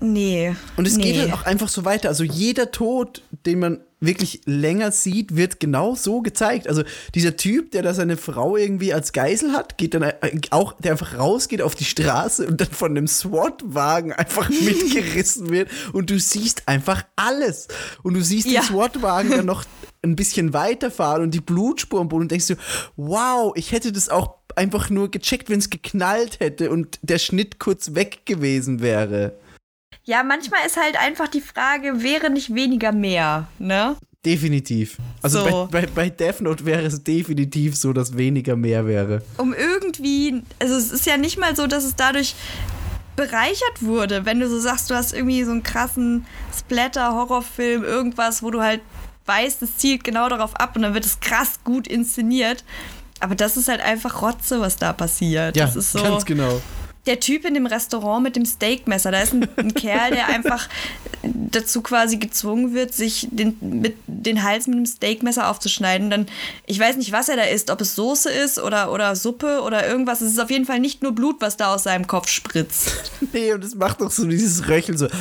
nee. Und es nee. geht halt auch einfach so weiter. Also jeder Tod, den man wirklich länger sieht, wird genau so gezeigt. Also dieser Typ, der da seine Frau irgendwie als Geisel hat, geht dann auch, der einfach rausgeht auf die Straße und dann von einem SWAT-Wagen einfach mitgerissen wird und du siehst einfach alles. Und du siehst Ja. den SWAT-Wagen dann noch ein bisschen weiterfahren und die Blutspur am Boden und denkst du, wow, ich hätte das auch einfach nur gecheckt, wenn es geknallt hätte und der Schnitt kurz weg gewesen wäre. Ja, manchmal ist halt einfach die Frage, wäre nicht weniger mehr, ne? Definitiv. Also So. bei, bei, bei Death Note wäre es definitiv so, dass weniger mehr wäre. um irgendwie, also es ist ja nicht mal so, dass es dadurch bereichert wurde, wenn du so sagst, du hast irgendwie so einen krassen Splatter-Horrorfilm, irgendwas, wo du halt weißt, es zielt genau darauf ab und dann wird es krass gut inszeniert. Aber das ist halt einfach Rotze, was da passiert. Ja, das ist so. ganz genau. Der Typ in dem Restaurant mit dem Steakmesser, da ist ein, ein Kerl, der einfach dazu quasi gezwungen wird, sich den, mit, den Hals mit dem Steakmesser aufzuschneiden. Dann, ich weiß nicht, was er da isst, ob es Soße ist oder, oder Suppe oder irgendwas. Es ist auf jeden Fall nicht nur Blut, was da aus seinem Kopf spritzt. Nee, und es macht doch so dieses Röcheln so.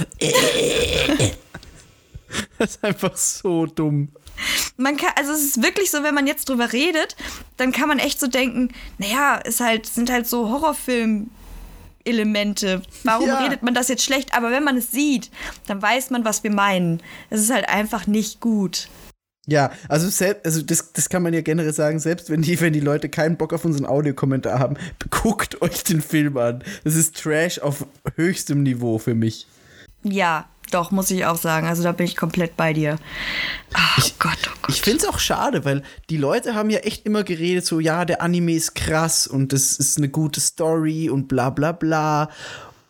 Das ist einfach so dumm. Man kann, also es ist wirklich so, wenn man jetzt drüber redet, dann kann man echt so denken, naja, ist halt, sind halt so Horrorfilm. Elemente. Warum Ja. redet man das jetzt schlecht? Aber wenn man es sieht, dann weiß man, was wir meinen. Es ist halt einfach nicht gut. Ja, also, selbst, also das, das kann man ja generell sagen, selbst wenn die, wenn die Leute keinen Bock auf unseren Audiokommentar haben, guckt euch den Film an. Das ist Trash auf höchstem Niveau für mich. Ja, doch, muss ich auch sagen. Also da bin ich komplett bei dir. Ach Gott, oh Gott. Ich finde es auch schade, weil die Leute haben ja echt immer geredet, so, ja, der Anime ist krass und das ist eine gute Story und bla bla bla.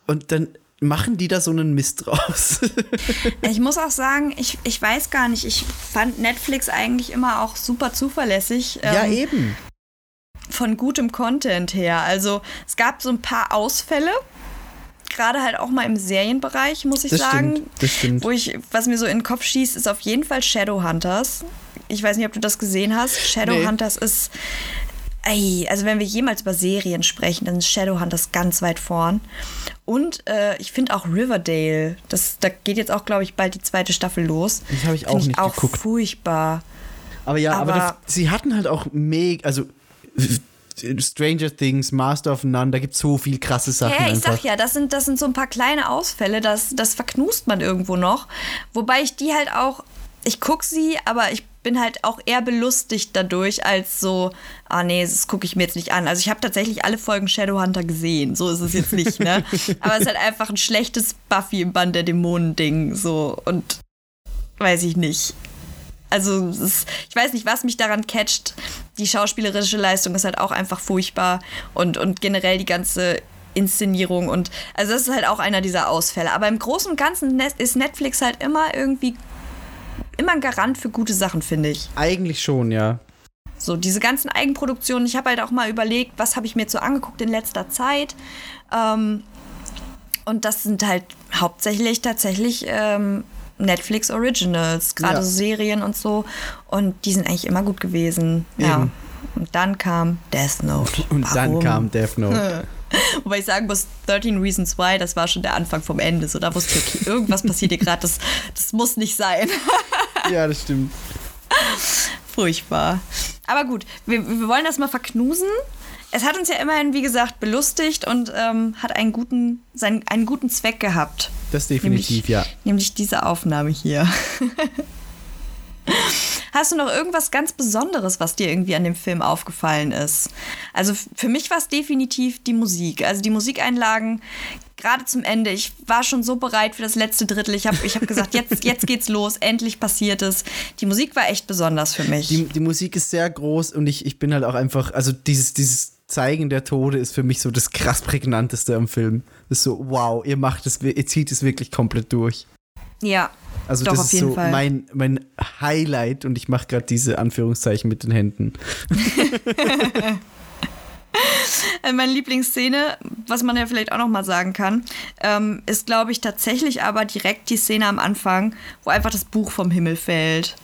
Und dann machen die da so einen Mist draus. Ich muss auch sagen, ich, ich weiß gar nicht, ich fand Netflix eigentlich immer auch super zuverlässig. ja, ähm, eben. von gutem Content her. Also es gab so ein paar Ausfälle, gerade halt auch mal im Serienbereich, muss ich Das sagen. stimmt, das stimmt. Wo ich, was mir so in den Kopf schießt, ist auf jeden Fall Shadowhunters. Ich weiß nicht, ob du das gesehen hast. Shadowhunters ist. Ey, also wenn wir jemals über Serien sprechen, dann ist Shadowhunters ganz weit vorn. Und äh, ich finde auch Riverdale, das, da geht jetzt auch, glaube ich, bald die zweite Staffel los. Das habe ich Find auch nicht auch geguckt. furchtbar. Aber ja, aber, Aber- das, sie hatten halt auch mega, also Stranger Things, Master of None, da gibt es so viel krasse Sachen Ja, ich einfach. sag ja, das sind, das sind so ein paar kleine Ausfälle, das, das verknust man irgendwo noch. Wobei ich die halt auch, ich guck sie, aber ich bin halt auch eher belustigt dadurch, als so, ah nee, das gucke ich mir jetzt nicht an. Also ich habe tatsächlich alle Folgen Shadowhunter gesehen, so ist es jetzt nicht, ne? aber es ist halt einfach ein schlechtes Buffy im Band der Dämonen-Ding, so und weiß ich nicht. Also, ist, ich weiß nicht, was mich daran catcht. Die schauspielerische Leistung ist halt auch einfach furchtbar und, und generell die ganze Inszenierung und also das ist halt auch einer dieser Ausfälle. Aber im Großen und Ganzen ist Netflix halt immer irgendwie immer ein Garant für gute Sachen, finde ich. Eigentlich schon, ja. So, diese ganzen Eigenproduktionen, ich habe halt auch mal überlegt, was habe ich mir so angeguckt in letzter Zeit. Ähm, und das sind halt hauptsächlich tatsächlich ähm, Netflix Originals, gerade Ja. so Serien und so. Und die sind eigentlich immer gut gewesen. Ja. Eben. Und dann kam Death Note. Und dann Warum? kam Death Note. Wobei ich sagen muss, 13 Reasons Why, das war schon der Anfang vom Ende. So, da wusste ich, okay, irgendwas passiert hier gerade, das, das muss nicht sein. ja, das stimmt. Furchtbar. Aber gut, wir, wir wollen das mal verknusen. Es hat uns ja immerhin, wie gesagt, belustigt und ähm, hat einen guten, seinen, einen guten Zweck gehabt. Das definitiv, nämlich, ja. Nämlich diese Aufnahme hier. Hast du noch irgendwas ganz Besonderes, was dir irgendwie an dem Film aufgefallen ist? Also für mich war es definitiv die Musik. Also die Musikeinlagen gerade zum Ende, ich war schon so bereit für das letzte Drittel. Ich habe ich hab gesagt, jetzt, jetzt geht's los, endlich passiert es. Die Musik war echt besonders für mich. Die, die Musik ist sehr groß und ich, ich bin halt auch einfach, also dieses, dieses Zeigen der Tode ist für mich so das krass prägnanteste am Film. Das ist so, wow, ihr macht es, ihr zieht es wirklich komplett durch. Ja. Also doch, das auf ist jeden so Fall. mein, mein Highlight und ich mache gerade diese Anführungszeichen mit den Händen. Äh, Meine Lieblingsszene, was man ja vielleicht auch noch mal sagen kann, ähm, ist, glaube ich, tatsächlich aber direkt die Szene am Anfang, wo einfach das Buch vom Himmel fällt.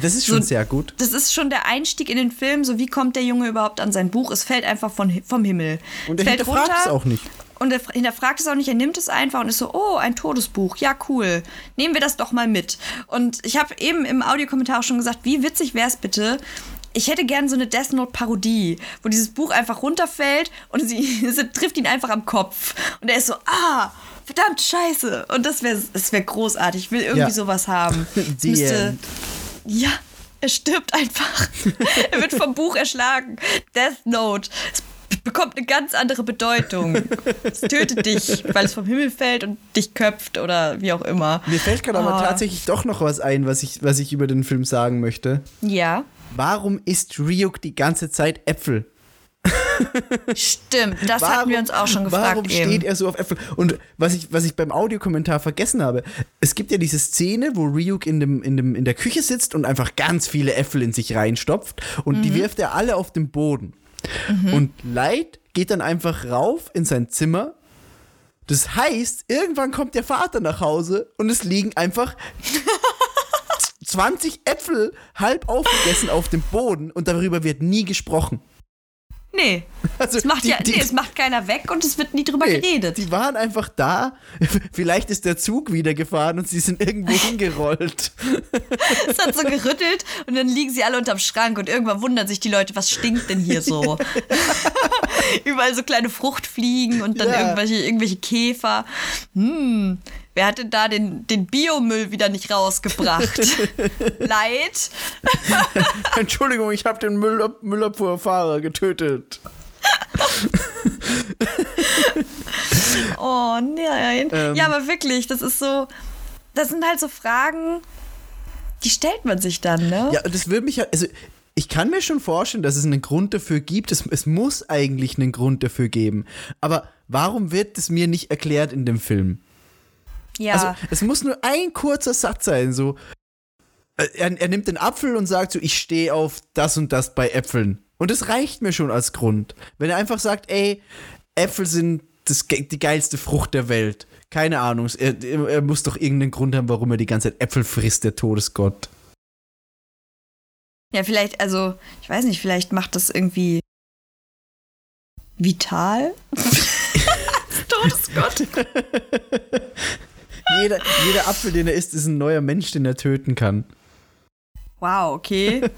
Das ist schon So- sehr gut. Das ist schon der Einstieg in den Film. So, wie kommt der Junge überhaupt an sein Buch? Es fällt einfach von, vom Himmel. Und er fällt hinterfragt es auch nicht. Und er hinterfragt es auch nicht, er nimmt es einfach und ist so, oh, ein Todesbuch, ja cool, nehmen wir das doch mal mit. Und ich habe eben im Audiokommentar schon gesagt, wie witzig wäre es bitte, ich hätte gern so eine Death Note Parodie, wo dieses Buch einfach runterfällt und sie, sie trifft ihn einfach am Kopf. Und er ist so, ah, verdammt scheiße. Und das wäre das wär großartig, ich will irgendwie Ja. sowas haben. Müsste, end. Ja, er stirbt einfach. er wird vom Buch erschlagen. Death Note. Es bekommt eine ganz andere Bedeutung. Es tötet dich, weil es vom Himmel fällt und dich köpft oder wie auch immer. Mir fällt gerade aber Ah. tatsächlich doch noch was ein, was ich, was ich über den Film sagen möchte. Ja, Warum isst Ryuk die ganze Zeit Äpfel? Stimmt. Das hatten wir uns auch schon gefragt. Warum eben. steht er so auf Äpfel? Und was ich, was ich beim Audiokommentar vergessen habe, es gibt ja diese Szene, wo Ryuk in, dem, in, dem, in der Küche sitzt und einfach ganz viele Äpfel in sich reinstopft und Mhm. die wirft er alle auf den Boden. Und Light geht dann einfach rauf in sein Zimmer. Das heißt, irgendwann kommt der Vater nach Hause und es liegen einfach 20 Äpfel halb aufgegessen auf dem Boden und darüber wird nie gesprochen. Nee, Also es macht, die- ja, die- nee, es macht keiner weg und es wird nie drüber Nee, geredet. Die waren einfach da. Vielleicht ist der Zug wieder gefahren und sie sind irgendwo hingerollt. Es hat so gerüttelt und dann liegen sie alle unterm Schrank und irgendwann wundern sich die Leute, was stinkt denn hier so? Überall so kleine Fruchtfliegen und dann Ja. irgendwelche, irgendwelche Käfer. Hm, wer hat denn da den, den Biomüll wieder nicht rausgebracht? Leid. Entschuldigung, ich habe den Müllab Müllabfuhrfahrer getötet. Oh nein. Ähm. ja, aber wirklich, das ist so, das sind halt so Fragen, die stellt man sich dann, ne? Ja, das würde mich ja. Also, ich kann mir schon vorstellen, dass es einen Grund dafür gibt. Es, es muss eigentlich einen Grund dafür geben. Aber warum wird es mir nicht erklärt in dem Film? Ja. Also, es muss nur ein kurzer Satz sein, so. äh, Er, er nimmt den Apfel und sagt so, ich stehe auf das und das bei Äpfeln. Und das reicht mir schon als Grund. Wenn er einfach sagt, ey, Äpfel sind das, die geilste Frucht der Welt. Keine Ahnung, er, er muss doch irgendeinen Grund haben, warum er die ganze Zeit Äpfel frisst, der Todesgott. Ja, vielleicht, also, ich weiß nicht, vielleicht macht das irgendwie vital. Todesgott. Jeder, jeder Apfel, den er isst, ist ein neuer Mensch, den er töten kann. Wow, okay.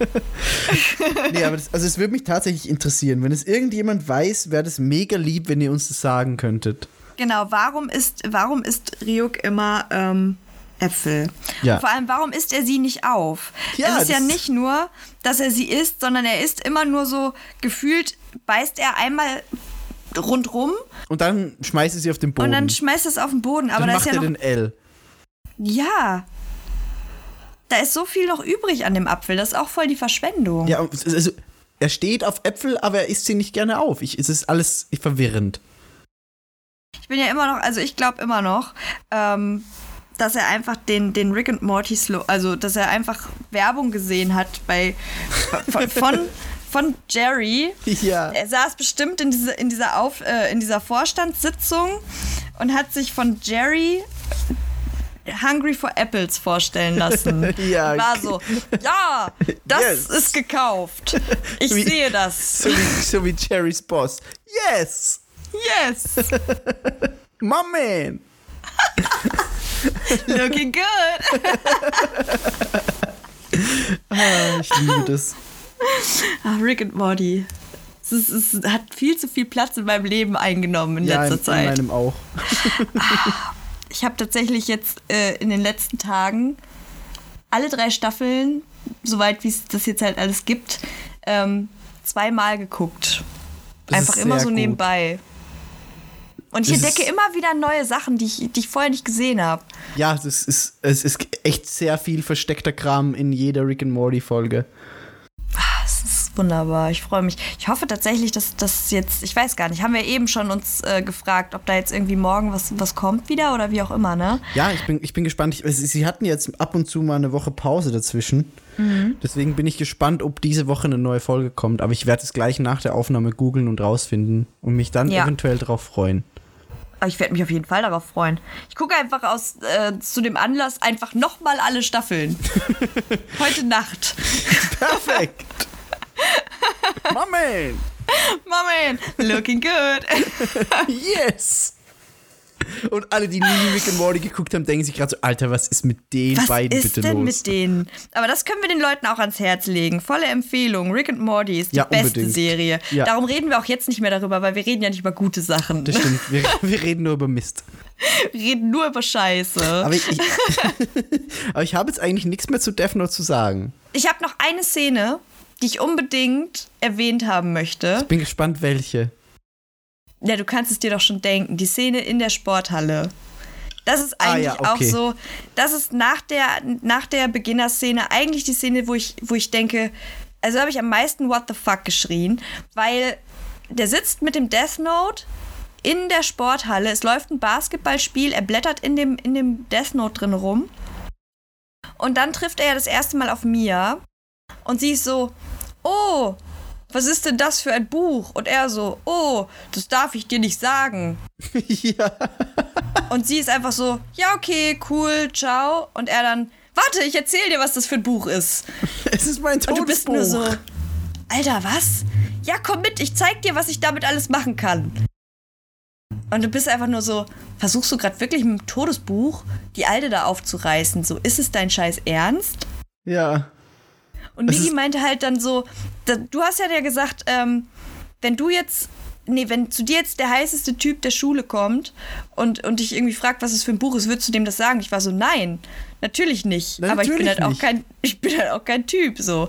Nee, aber das, also es würde mich tatsächlich interessieren. Wenn es irgendjemand weiß, wäre das mega lieb, wenn ihr uns das sagen könntet. Genau, warum ist, warum isst Ryuk immer ähm, Äpfel? Ja. Vor allem, warum isst er sie nicht auf? Ja, es ist ja nicht nur, dass er sie isst, sondern er isst immer nur so gefühlt, beißt er einmal rundrum Und dann schmeißt er sie auf den Boden. und dann schmeißt es auf den Boden. Aber dann da macht ist ja er noch. den L. Ja. Da ist so viel noch übrig an dem Apfel. Das ist auch voll die Verschwendung. Ja, es- also, er steht auf Äpfel, aber er isst sie nicht gerne auf. Ich, es ist alles verwirrend. Ich bin ja immer noch, also ich glaube immer noch, ähm, dass er einfach den, den Rick and Morty Slow, also dass er einfach Werbung gesehen hat bei von, von, von Jerry. Ja. Er saß bestimmt in, diese, in, dieser Auf, äh, in dieser Vorstandssitzung und hat sich von Jerry Hungry for Apples vorstellen lassen. Ja. War so, ja, das Yes. ist gekauft. Ich Wie- sehe das. So wie, so wie Jerrys Boss. Yes! Yes, My man! looking good. Ah, ich liebe das. Ah, Rick and Morty. Es, ist, es hat viel zu viel Platz in meinem Leben eingenommen in Ja, letzter in, in Zeit. meinem auch. Ich habe tatsächlich jetzt äh, in den letzten Tagen alle drei Staffeln soweit wie es das jetzt halt alles gibt, ähm, zweimal geguckt. Das Einfach immer so gut. nebenbei. Und ich Das entdecke immer wieder neue Sachen, die ich, die ich vorher nicht gesehen habe. Ja, das ist, es ist echt sehr viel versteckter Kram in jeder Rick and Morty Folge. Wunderbar. Ich freue mich. Ich hoffe tatsächlich, dass das jetzt, ich weiß gar nicht, haben wir eben schon uns äh, gefragt, ob da jetzt irgendwie morgen was, was kommt wieder oder wie auch immer, ne? Ja, ich bin, ich bin gespannt. Ich, sie hatten jetzt ab und zu mal eine Woche Pause dazwischen. Deswegen bin ich gespannt, ob diese Woche eine neue Folge kommt. Aber ich werde es gleich nach der Aufnahme googeln und rausfinden und mich dann Ja. eventuell darauf freuen. Aber ich werde mich auf jeden Fall darauf freuen. Ich gucke einfach aus äh, zu dem Anlass einfach nochmal alle Staffeln. Heute Nacht. Perfekt! Moment! Moment, looking good. Yes! Und alle, die nie Rick and Morty geguckt haben, denken sich gerade so, Alter, was ist mit den Was beiden ist bitte denn los? mit denen? Aber das können wir den Leuten auch ans Herz legen. Volle Empfehlung. Rick and Morty ist die Ja, beste unbedingt. Serie. Ja. Darum reden wir auch jetzt nicht mehr darüber, weil wir reden ja nicht über gute Sachen. Das stimmt, wir, wir reden nur über Mist. Wir reden nur über Scheiße. Aber ich, ich, aber ich habe jetzt eigentlich nichts mehr zu Death Note zu sagen. Ich habe noch eine Szene, die ich unbedingt erwähnt haben möchte. Bin gespannt, welche. Ja, du kannst es dir doch schon denken. Die Szene in der Sporthalle. Das ist Ah, eigentlich ja, okay. auch so, das ist nach der, nach der Beginnerszene eigentlich die Szene, wo ich, wo ich denke, also habe ich am meisten What the fuck geschrien, weil der sitzt mit dem Death Note in der Sporthalle, es läuft ein Basketballspiel, er blättert in dem, in dem Death Note drin rum und dann trifft er ja das erste Mal auf Mia und sie ist so, oh, was ist denn das für ein Buch? Und er so, oh, das darf ich dir nicht sagen. ja. Und sie ist einfach so, ja, okay, cool, ciao. Und er dann, warte, ich erzähl dir, was das für ein Buch ist. Es ist mein Und du bist Todesbuch. nur so, Alter, was? Ja, komm mit, ich zeig dir, was ich damit alles machen kann. Und du bist einfach nur so, versuchst du gerade wirklich mit dem Todesbuch die Alte da aufzureißen? So, ist es dein Scheiß Ernst? Ja. Und Migi meinte halt dann so, da, du hast ja ja gesagt, ähm, wenn du jetzt, nee, wenn zu dir jetzt der heißeste Typ der Schule kommt und, und dich irgendwie fragt, was es für ein Buch ist, würdest du dem das sagen? Ich war so, nein, natürlich nicht. Na, Aber ich bin natürlich halt auch nicht. kein, ich bin halt auch kein Typ, so.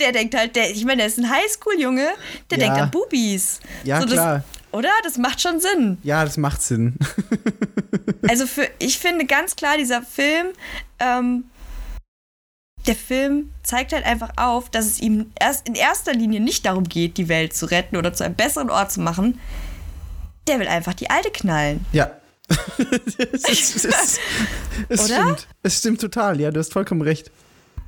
Der denkt halt, der, ich meine, der ist ein Highschool-Junge, der Ja. denkt an Bubis. Ja, so, klar. Das, oder? Das macht schon Sinn. Ja, das macht Sinn. Also für, ich finde ganz klar, dieser Film, ähm, der Film zeigt halt einfach auf, dass es ihm erst in erster Linie nicht darum geht, die Welt zu retten oder zu einem besseren Ort zu machen. Der will einfach die Alte knallen. Ja. es es es Oder? stimmt. Es stimmt total, ja, du hast vollkommen recht.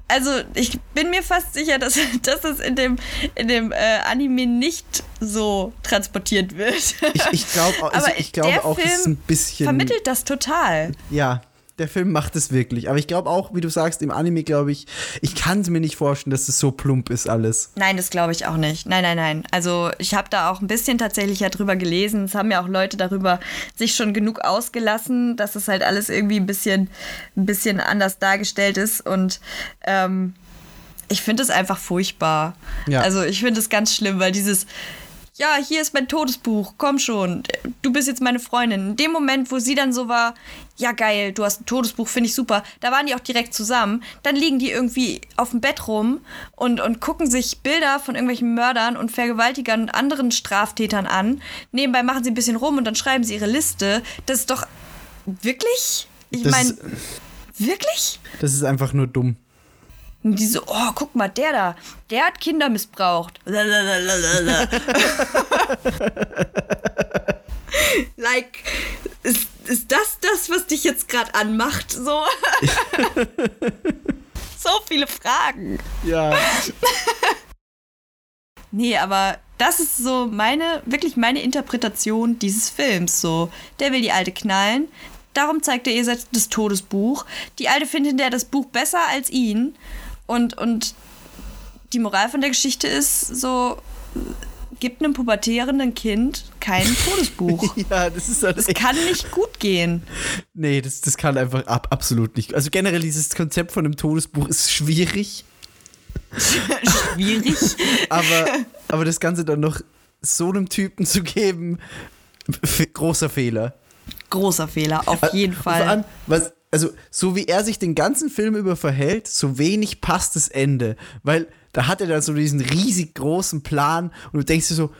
Also ich bin mir fast sicher, dass, dass es in dem, in dem äh, Anime nicht so transportiert wird. Ich, ich, glaub, auch- also glaube der auch, es ist ein bisschen. Vermittelt das total. Ja, der Film macht es wirklich. Aber ich glaube auch, wie du sagst, im Anime glaube ich, ich kann es mir nicht vorstellen, dass es so plump ist alles. Nein, das glaube ich auch nicht. Nein, nein, nein. Also ich habe da auch ein bisschen tatsächlich ja drüber gelesen. Es haben ja auch Leute darüber sich schon genug ausgelassen, dass es halt alles irgendwie ein bisschen, ein bisschen anders dargestellt ist. Und ähm, ich finde es einfach furchtbar. Ja. Also ich finde es ganz schlimm, weil dieses ja, hier ist mein Todesbuch, komm schon, du bist jetzt meine Freundin. In dem Moment, wo sie dann so war, ja geil, du hast ein Todesbuch, finde ich super, da waren die auch direkt zusammen. Dann liegen die irgendwie auf dem Bett rum und, und gucken sich Bilder von irgendwelchen Mördern und Vergewaltigern und anderen Straftätern an. Nebenbei machen sie ein bisschen rum und dann schreiben sie ihre Liste. Das ist doch wirklich? Ich meine, wirklich? Das ist einfach nur dumm. Und die so, oh, guck mal, der da, der hat Kinder missbraucht. Like, ist, ist das das, was dich jetzt gerade anmacht? So. so viele Fragen. Ja. Nee, aber das ist so meine, wirklich meine Interpretation dieses Films. So, der will die Alte knallen. Darum zeigt er ihr jetzt das Todesbuch. Die Alte findet er das Buch besser als ihn. Und, und die Moral von der Geschichte ist so, gibt einem pubertierenden Kind kein Todesbuch. ja, das ist Es echt, kann nicht gut gehen. Nee, das, das kann einfach ab, absolut nicht. Also generell dieses Konzept von einem Todesbuch ist schwierig, Schwierig. aber, aber das Ganze dann noch so einem Typen zu geben, großer Fehler. Großer Fehler, auf jeden Und Vor Fall. allem, was, also so wie er sich den ganzen Film über verhält, so wenig passt das Ende. Weil da hat er dann so diesen riesig großen Plan und du denkst dir so,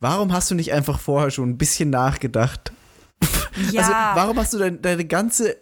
warum hast du nicht einfach vorher schon ein bisschen nachgedacht? Ja. Also warum hast du dein, deine ganze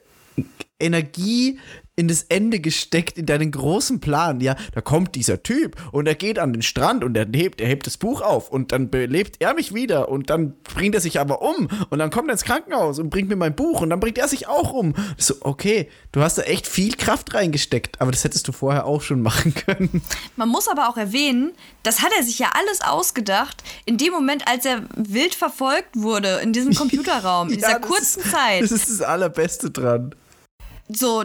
Energie in das Ende gesteckt, in deinen großen Plan. Ja, da kommt dieser Typ und er geht an den Strand und er hebt, er hebt das Buch auf und dann belebt er mich wieder und dann bringt er sich aber um und dann kommt er ins Krankenhaus und bringt mir mein Buch und dann bringt er sich auch um. So, okay, du hast da echt viel Kraft reingesteckt, aber das hättest du vorher auch schon machen können. Man muss aber auch erwähnen, das hat er sich ja alles ausgedacht, in dem Moment, als er wild verfolgt wurde, in diesem Computerraum, in Ja, dieser kurzen ist, Zeit. Das ist das Allerbeste dran. so,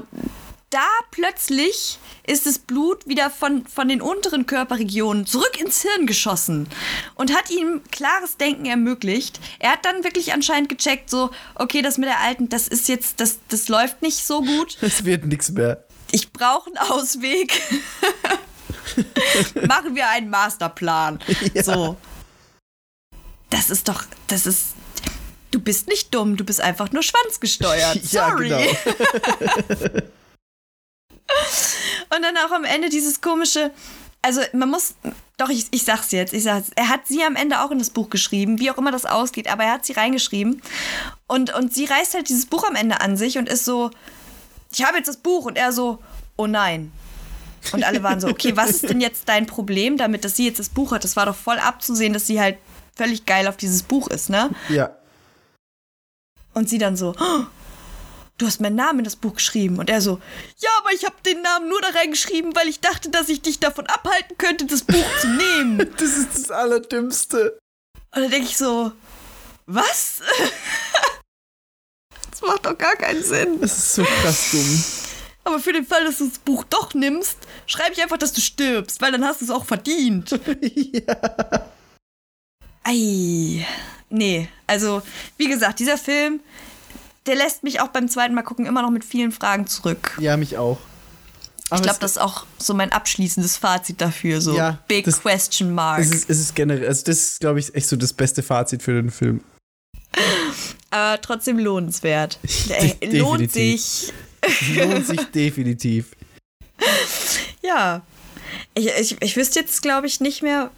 da plötzlich ist das Blut wieder von, von den unteren Körperregionen zurück ins Hirn geschossen und hat ihm klares Denken ermöglicht. Er hat dann wirklich anscheinend gecheckt, so, okay, das mit der Alten, das ist jetzt, das, das läuft nicht so gut. Es wird nichts mehr. Ich brauche einen Ausweg. Machen wir einen Masterplan. Ja. So. Das ist doch, das ist. Du bist nicht dumm, du bist einfach nur schwanzgesteuert. Ja, Sorry. genau. Und dann auch am Ende dieses komische. Also, man muss. Doch, ich, ich sag's jetzt. Ich sag's. Er hat sie am Ende auch in das Buch geschrieben, wie auch immer das ausgeht, aber er hat sie reingeschrieben. Und, und sie reißt halt dieses Buch am Ende an sich und ist so: Ich habe jetzt das Buch. Und er so: Oh nein. Und alle waren so: Okay, was ist denn jetzt dein Problem damit, dass sie jetzt das Buch hat? Das war doch voll abzusehen, dass sie halt völlig geil auf dieses Buch ist, ne? Ja. Und sie dann so, "Oh, du hast meinen Namen in das Buch geschrieben. Und er so, ja, aber ich habe den Namen nur da reingeschrieben, weil ich dachte, dass ich dich davon abhalten könnte, das Buch zu nehmen. Und Das ist das Allerdümmste. dann denke ich so, was? das macht doch gar keinen Sinn. Das ist so krass dumm. Aber für den Fall, dass du das Buch doch nimmst, schreibe ich einfach, dass du stirbst, weil dann hast du es auch verdient. ja. Ei. Nee, also, wie gesagt, dieser Film, der lässt mich auch beim zweiten Mal gucken immer noch mit vielen Fragen zurück. ja, mich auch. Ich Aber glaube, es- das ist auch so mein abschließendes Fazit dafür. So Ja, Big das- Question Mark. Es ist, es ist generell, also das ist, glaube ich, echt so das beste Fazit für den Film. Aber trotzdem lohnenswert. De- lohnt sich. Lohnt sich definitiv. Ja. Ich, ich, ich wüsste jetzt, glaube ich, nicht mehr,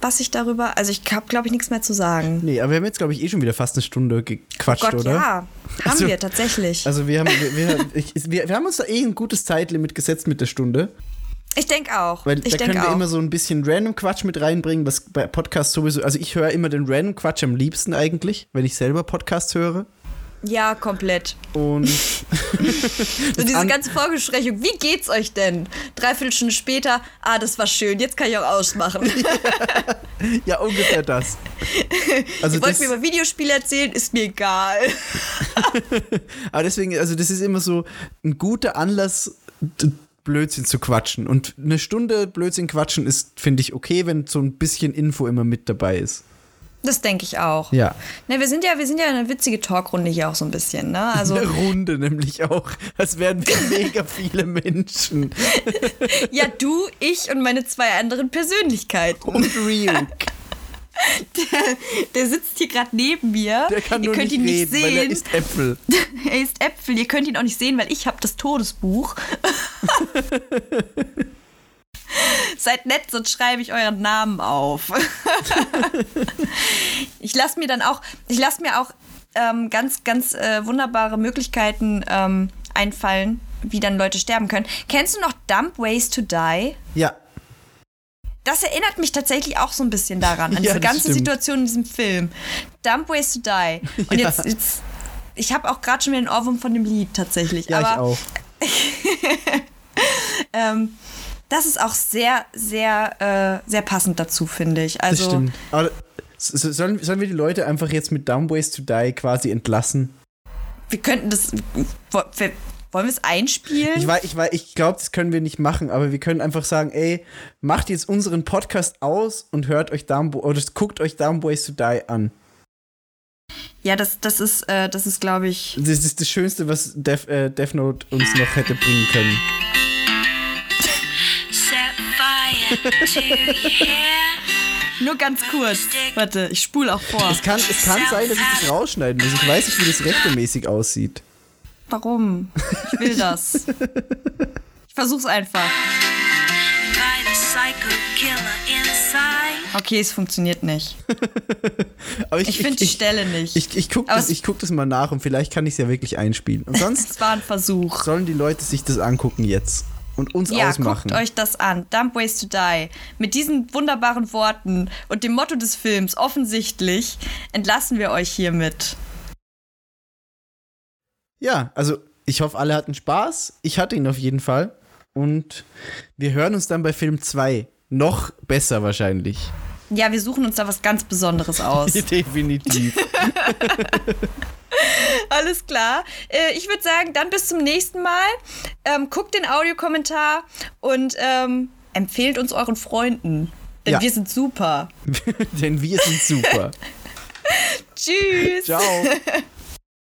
was ich darüber. Also, ich habe, glaube ich, nichts mehr zu sagen. Nee, aber wir haben jetzt, glaube ich, eh schon wieder fast eine Stunde gequatscht, Gott, oder? ja. Haben Also- wir tatsächlich. Also wir haben, wir, wir, wir, haben uns da eh ein gutes Zeitlimit gesetzt mit der Stunde, ich denke auch. weil ich da können denke wir auch. immer so ein bisschen Random Quatsch mit reinbringen, was bei Podcasts sowieso, also ich höre immer den Random Quatsch am liebsten eigentlich, wenn ich selber Podcasts höre. Ja, komplett. Und So diese an- ganze Vorgesprächung. Wie geht's euch denn? Dreiviertel Stunde später. Ah, das war schön. Jetzt kann ich auch ausmachen. ja, ungefähr das. Also Ihr wollt mir über Videospiele erzählen? Ist mir egal. aber deswegen, also das ist immer so ein guter Anlass, Blödsinn zu quatschen. Und eine Stunde Blödsinn quatschen ist, finde ich, okay, wenn so ein bisschen Info immer mit dabei ist. Das denke ich auch. Ja. Ne, wir sind ja, wir sind ja eine witzige Talkrunde hier auch so ein bisschen, ne? Also Eine Runde nämlich auch, als wären wir mega viele Menschen. ja, du, ich und meine zwei anderen Persönlichkeiten. Und Ryuk, Der, der sitzt hier gerade neben mir. der kann Ihr nur könnt nicht ihn reden, nicht weil er sehen. isst Äpfel. er isst Äpfel. Ihr könnt ihn auch nicht sehen, weil ich habe das Todesbuch. Seid nett, sonst schreibe ich euren Namen auf. ich lasse mir dann auch, ich lasse mir auch ähm, ganz, ganz äh, wunderbare Möglichkeiten ähm, einfallen, wie dann Leute sterben können. Kennst du noch Dump Ways to Die? Ja, Das erinnert mich tatsächlich auch so ein bisschen daran, an Ja, diese ganze stimmt. Situation in diesem Film. Dump Ways to Die. Und Ja. jetzt, jetzt ich habe auch gerade schon wieder den Ohrwurm von dem Lied tatsächlich. ja, aber ich auch. Ähm, das ist auch sehr, sehr, äh, sehr passend dazu, finde ich. Das Also, stimmt. Aber sollen, sollen wir die Leute einfach jetzt mit Dumb Ways to Die quasi entlassen? wir könnten das. wir- Wollen wir es einspielen? Ich weiß, ich weiß, ich glaube, das können wir nicht machen, aber wir können einfach sagen, ey, macht jetzt unseren Podcast aus und hört euch Dumb oder guckt euch Dumb Ways to Die an. ja, das, das ist, äh, das ist, glaube ich. Das ist das Schönste, was Death, äh, Death Note uns noch hätte bringen können. Nur ganz kurz. Warte, ich spule auch vor. Es kann, es kann sein, dass ich das rausschneiden muss. Ich weiß nicht, wie das rechtmäßig aussieht. Warum? Ich will das. Ich versuch's einfach. Okay, es funktioniert nicht. Aber Ich finde die Stelle nicht. Ich, ich gucke das, ich guck das mal nach und vielleicht kann ich es ja wirklich einspielen. Und sonst Es war ein Versuch. sollen die Leute sich das angucken jetzt und uns Ja, ausmachen. guckt euch das an. Dumb Ways to Die. Mit diesen wunderbaren Worten und dem Motto des Films, offensichtlich, entlassen wir euch hiermit. Ja, also ich hoffe, alle hatten Spaß. Ich hatte ihn auf jeden Fall. Und wir hören uns dann bei Film 2. Noch besser wahrscheinlich. Ja, wir suchen uns da was ganz Besonderes aus. Definitiv. Alles klar. Äh, ich würde sagen, dann bis zum nächsten Mal. Ähm, guckt den Audiokommentar und ähm, empfehlt uns euren Freunden. Denn Ja. wir sind super. Denn wir sind super. Tschüss. Ciao.